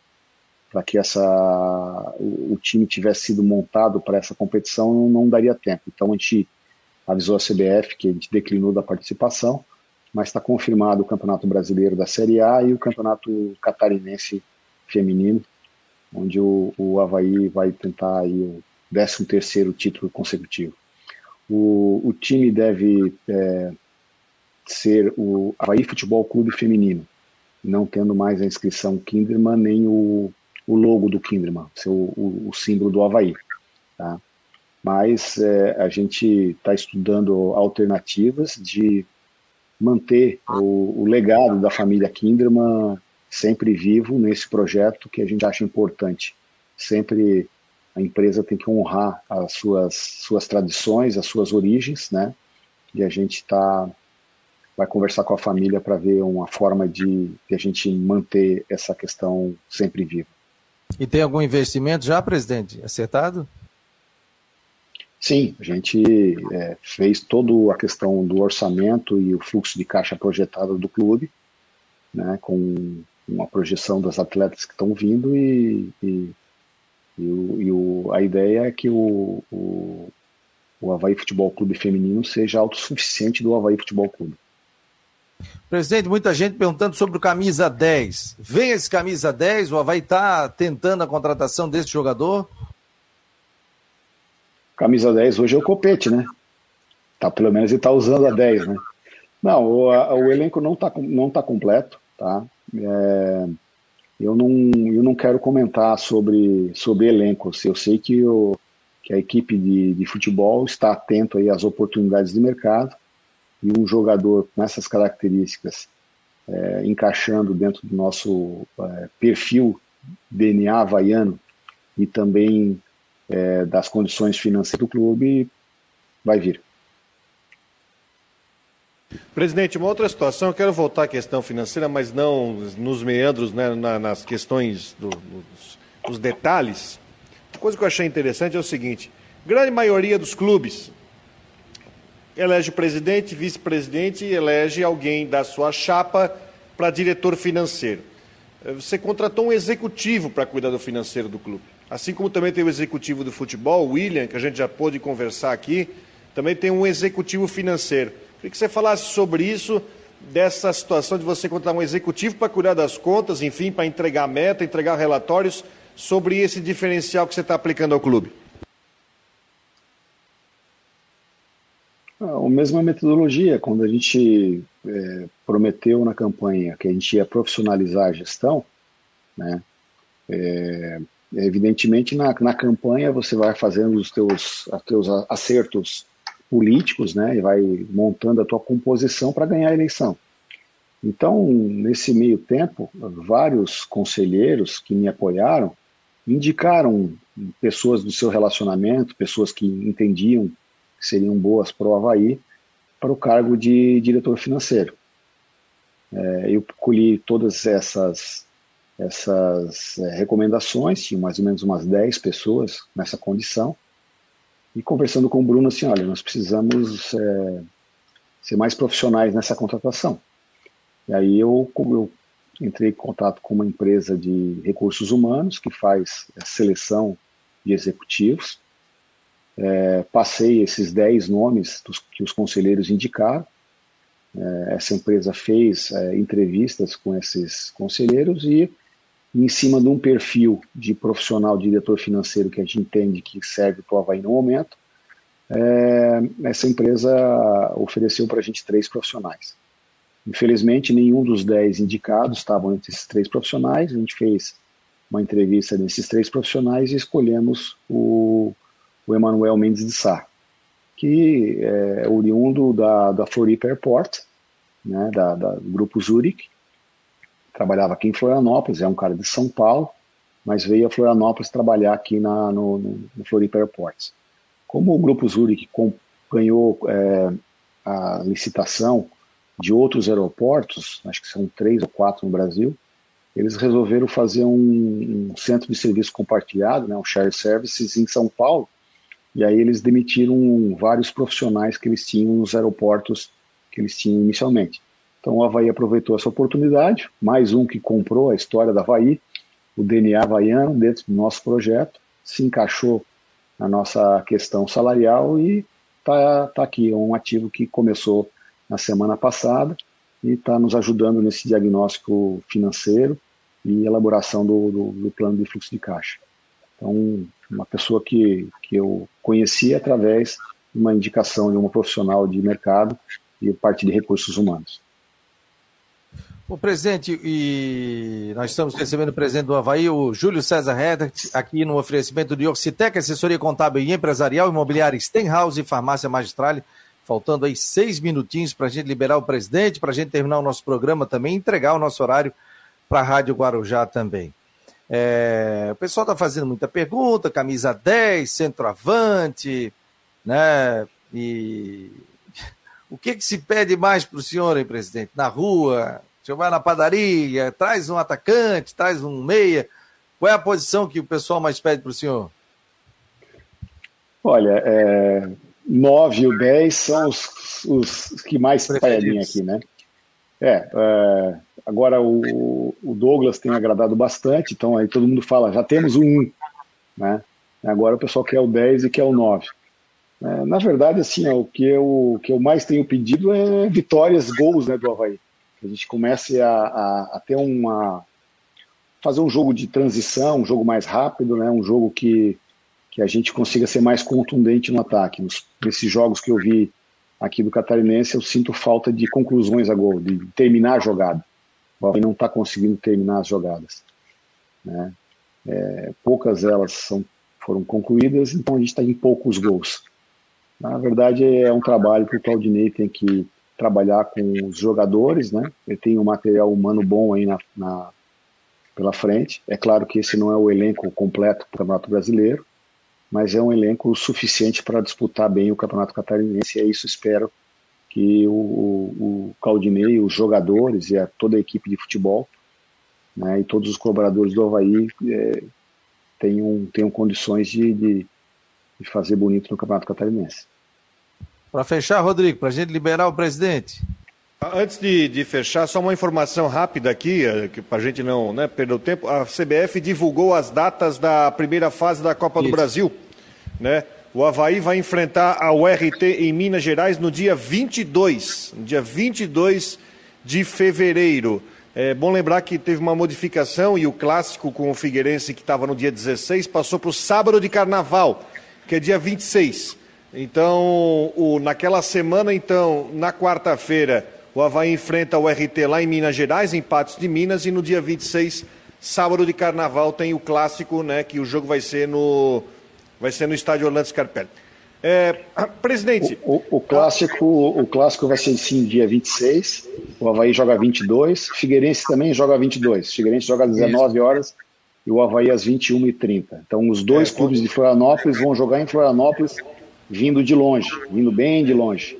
para que essa o, o, time tivesse sido montado para essa competição não, daria tempo. Então a gente avisou a CBF que a gente declinou da participação, mas está confirmado o Campeonato Brasileiro da Série A e o Campeonato Catarinense Feminino, onde o, o Havaí vai tentar aí o 13 terceiro título consecutivo. O, o time deve é, ser o Havaí Futebol Clube Feminino, não tendo mais a inscrição Kinderman nem o, o logo do Kinderman, ser o, o, o símbolo do Havaí. Tá? mas é, a gente está estudando alternativas de manter o, o, legado da família Kinderman sempre vivo nesse projeto que a gente acha importante. Sempre a empresa tem que honrar as suas, suas tradições, as suas origens, né? E a gente está vai conversar com a família para ver uma forma de, de a gente manter essa questão sempre viva. E tem algum investimento já, presidente, acertado? Sim, a gente é, fez toda a questão do orçamento e o fluxo de caixa projetado do clube, né, com uma projeção das atletas que estão vindo e, e, e, o, e o, a ideia é que o, o, o Havaí Futebol Clube Feminino seja autossuficiente do Havaí Futebol Clube. Presidente, muita gente perguntando sobre o camisa 10. Vem esse camisa 10, o Havaí está tentando a contratação desse jogador? camisa 10 hoje é o Copete, né? Tá, pelo menos ele está usando a 10, né? Não, o, o elenco não está não tá completo, tá? É, eu, não, eu não quero comentar sobre, sobre elencos. Eu sei que, o, que a equipe de, de futebol está atento aí às oportunidades de mercado e um jogador com essas características é, encaixando dentro do nosso é, perfil DNA havaiano e também é, das condições financeiras do clube vai vir. Presidente, uma outra situação, eu quero voltar à questão financeira, mas não nos meandros, né, nas questões do, dos, dos detalhes. Uma coisa que eu achei interessante é o seguinte: grande maioria dos clubes elege presidente, vice-presidente e elege alguém da sua chapa para diretor financeiro. Você contratou um executivo para cuidar do financeiro do clube. Assim como também tem o executivo do futebol, o William, que a gente já pôde conversar aqui, também tem um executivo financeiro. Queria que você falasse sobre isso dessa situação de você contratar um executivo para cuidar das contas, enfim, para entregar meta, entregar relatórios sobre esse diferencial que você está aplicando ao clube? A mesma metodologia, quando a gente é, prometeu na campanha que a gente ia profissionalizar a gestão, né, é, evidentemente na, na campanha você vai fazendo os teus, os teus acertos políticos, né, e vai montando a tua composição para ganhar a eleição. Então, nesse meio tempo, vários conselheiros que me apoiaram indicaram pessoas do seu relacionamento, pessoas que entendiam que seriam boas para o Havaí, para o cargo de diretor financeiro. É, eu colhi todas essas, essas é, recomendações, tinha mais ou menos umas 10 pessoas nessa condição, e conversando com o Bruno assim, olha, nós precisamos é, ser mais profissionais nessa contratação. E aí eu, eu entrei em contato com uma empresa de recursos humanos que faz a seleção de executivos. É, passei esses 10 nomes dos, que os conselheiros indicaram. É, essa empresa fez é, entrevistas com esses conselheiros e, em cima de um perfil de profissional de diretor financeiro que a gente entende que serve para o Havaí no momento, é, essa empresa ofereceu para a gente três profissionais. Infelizmente, nenhum dos dez indicados estavam entre esses três profissionais. A gente fez uma entrevista nesses três profissionais e escolhemos o, o Emanuel Mendes de Sá, que é oriundo da, da Floripa Airport, né, da, da, do grupo Zurich. Trabalhava aqui em Florianópolis, é um cara de São Paulo, mas veio a Florianópolis trabalhar aqui na, no, no, Floripa Airport. Como o grupo Zurich ganhou é, a licitação de outros aeroportos, acho que são três ou quatro no Brasil, eles resolveram fazer um, um centro de serviço compartilhado, né, um shared services em São Paulo, e aí eles demitiram vários profissionais que eles tinham nos aeroportos que eles tinham inicialmente. Então o Havaí aproveitou essa oportunidade, mais um que comprou a história da Havaí, o DNA havaiano dentro do nosso projeto, se encaixou na nossa questão salarial e está tá aqui, é um ativo que começou na semana passada e está nos ajudando nesse diagnóstico financeiro e elaboração do, do, do, plano de fluxo de caixa. Então, uma pessoa que, que eu conheci através de uma indicação de uma profissional de mercado e parte de recursos humanos. O presidente, e nós estamos recebendo o presidente do Havaí, o Júlio César Redert, aqui no oferecimento de Oxitec, assessoria contábil e empresarial, imobiliária Stenhouse e farmácia Magistrale. Faltando aí seis minutinhos para a gente liberar o presidente, para a gente terminar o nosso programa também, entregar o nosso horário para a Rádio Guarujá também. É, o pessoal está fazendo muita pergunta, camisa 10, centroavante, né? E o que, que se pede mais para o senhor, hein, presidente? Na rua, o senhor vai na padaria, traz um atacante, traz um meia. Qual é a posição que o pessoal mais pede para o senhor? Olha, é, 9 e o 10 são os, os que mais pedem aqui, né? É, é agora o, o, Douglas tem agradado bastante, então aí todo mundo fala, já temos o 1, né? Agora o pessoal quer o 10 e quer o 9. É, na verdade, assim, o, que eu, o que eu mais tenho pedido é vitórias, gols né, do Havaí. Que a gente comece a, a, a ter uma. fazer um jogo de transição, um jogo mais rápido, né? Um jogo que que a gente consiga ser mais contundente no ataque. Nos, nesses jogos que eu vi aqui do Catarinense, eu sinto falta de conclusões a gol, de terminar a jogada. O Havaí não está conseguindo terminar as jogadas. Né? É, poucas elas são, foram concluídas, então a gente está em poucos gols. Na verdade, é um trabalho que o Claudinei tem que trabalhar com os jogadores, né? Ele tem um material humano bom aí na, na, pela frente. É claro que esse não é o elenco completo do Campeonato Brasileiro, mas é um elenco suficiente para disputar bem o Campeonato Catarinense, e é isso espero que o, o, Claudinei, os jogadores e a, toda a equipe de futebol né, e todos os colaboradores do Havaí é, tenham, tenham condições de, de, de fazer bonito no Campeonato Catarinense. Para fechar, Rodrigo, para a gente liberar o presidente. Antes de, de, fechar, só uma informação rápida aqui, eh, para a gente não né, perder o tempo. A CBF divulgou as datas da primeira fase da Copa Isso. do Brasil. Né? O Havaí vai enfrentar a URT em Minas Gerais no dia 22, no dia 22 de fevereiro. É bom lembrar que teve uma modificação e o clássico com o Figueirense, que estava no dia 16, passou para o sábado de carnaval, que é dia 26. Então, o, naquela semana, então, na quarta-feira, o Havaí enfrenta o RT lá em Minas Gerais, em Patos de Minas, e no dia 26, sábado de carnaval, tem o clássico, né? Que o jogo vai ser no, vai ser no estádio Orlando Scarpelli. É, presidente. O, o, o, clássico, o clássico vai ser sim dia 26. O Havaí joga 22. Figueirense também joga 22. Figueirense joga às 19 horas e o Havaí às 21h30. Então, os dois é, clubes de Florianópolis vão jogar em Florianópolis, vindo de longe, vindo bem de longe.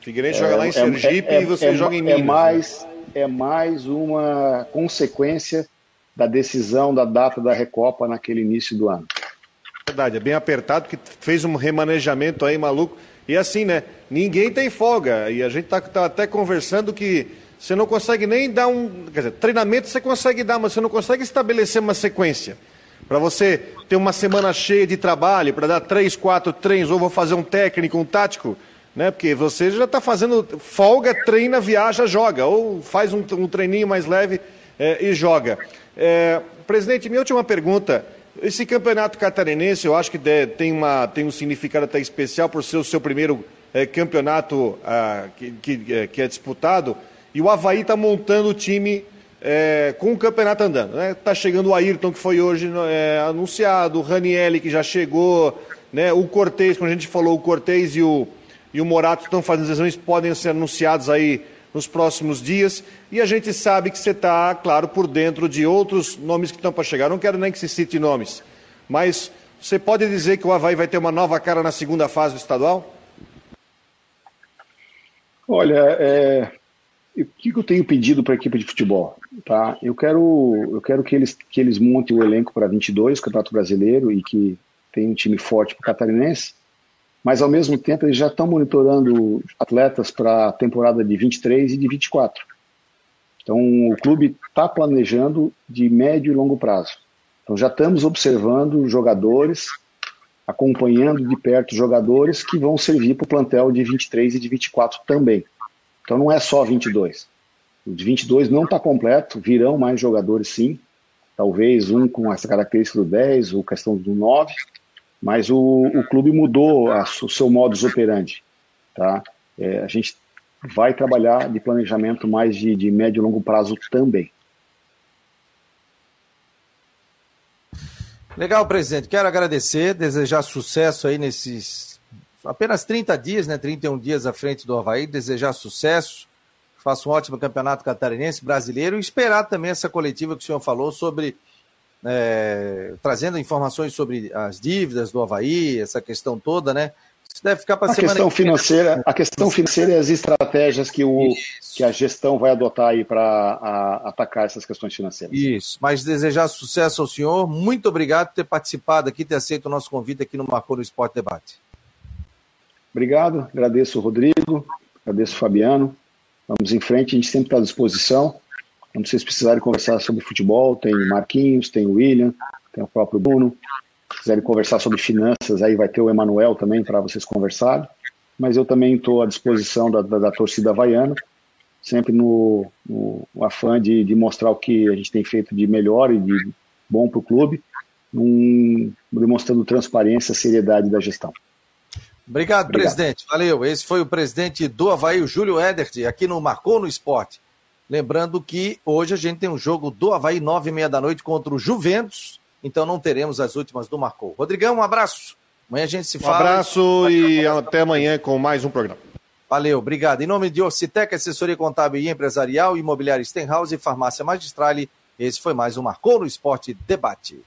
Figueirense é, joga lá em é, Sergipe é, e você joga em Minas. É mais, né? é mais uma consequência da decisão da data da Recopa naquele início do ano. Verdade, é bem apertado, que fez um remanejamento aí maluco. E assim, né? Ninguém tem folga. E a gente tá, tá até conversando que você não consegue nem dar um. Quer dizer, treinamento você consegue dar, mas você não consegue estabelecer uma sequência. Para você ter uma semana cheia de trabalho, para dar três, quatro treinos, ou vou fazer um técnico, um tático, né? Porque você já está fazendo folga, treina, viaja, joga. Ou faz um, um treininho mais leve é, e joga. É, presidente, minha última pergunta. Esse campeonato catarinense, eu acho que tem, uma, tem um significado até especial por ser o seu primeiro é, campeonato ah, que, que, é, que, é disputado. E o Havaí está montando o time é, com o campeonato andando. Está né? Tá chegando o Ayrton, que foi hoje anunciado, o Ranielli, que já chegou, né? o Cortez, quando a gente falou, o Cortez e o, e o Morato estão fazendo exames, podem ser anunciados aí nos próximos dias. E a gente sabe que você está, claro, por dentro de outros nomes que estão para chegar. Não quero nem que se cite nomes, mas você pode dizer que o Havaí vai ter uma nova cara na segunda fase do estadual? Olha, é... o que eu tenho pedido para a equipe de futebol? Tá? Eu quero, eu quero que, eles, que eles montem o elenco para 22, Campeonato Brasileiro, e que tenha um time forte para o Catarinense mas ao mesmo tempo eles já estão monitorando atletas para a temporada de 23 e de 24. Então o clube está planejando de médio e longo prazo. Então já estamos observando jogadores, acompanhando de perto jogadores que vão servir para o plantel de 23 e de 24 também. Então não é só 22. O de 22 não está completo, virão mais jogadores sim, talvez um com essa característica do 10, ou questão do 9, mas o, o clube mudou a, o seu modus operandi. Tá? É, a gente vai trabalhar de planejamento mais de, de médio e longo prazo também. Legal, presidente. Quero agradecer, desejar sucesso aí nesses apenas 30 dias, né? 31 dias à frente do Havaí, desejar sucesso. Faça um ótimo campeonato catarinense brasileiro e esperar também essa coletiva que o senhor falou sobre é, trazendo informações sobre as dívidas do Havaí, essa questão toda, né? Isso deve ficar para a semana questão financeira, A questão financeira e as estratégias que, o, que a gestão vai adotar aí para atacar essas questões financeiras. Isso, mas desejar sucesso ao senhor. Muito obrigado por ter participado aqui, ter aceito o nosso convite aqui no Marcou no Esporte Debate. Obrigado, agradeço o Rodrigo, agradeço o Fabiano. Vamos em frente, a gente sempre está à disposição. Quando vocês precisarem conversar sobre futebol, tem Marquinhos, tem o William, tem o próprio Bruno. Se quiserem conversar sobre finanças, aí vai ter o Emanuel também para vocês conversarem. Mas eu também estou à disposição da, da, da, torcida havaiana, sempre no, no afã de, de, mostrar o que a gente tem feito de melhor e de bom para o clube, num, demonstrando transparência e seriedade da gestão. Obrigado, Obrigado, presidente. Valeu. Esse foi o presidente do Havaí, o Júlio Edert, aqui no Marcou no Esporte. Lembrando que hoje a gente tem um jogo do Havaí, nove e meia da noite, contra o Juventus. Então não teremos as últimas do Marcou. Rodrigão, um abraço. Amanhã a gente se fala. Um abraço e, e até amanhã com mais um programa. Valeu, obrigado. Em nome de Orcitec, assessoria contábil e empresarial, imobiliária Stenhouse e farmácia Magistrale, esse foi mais um Marcou no Esporte Debate.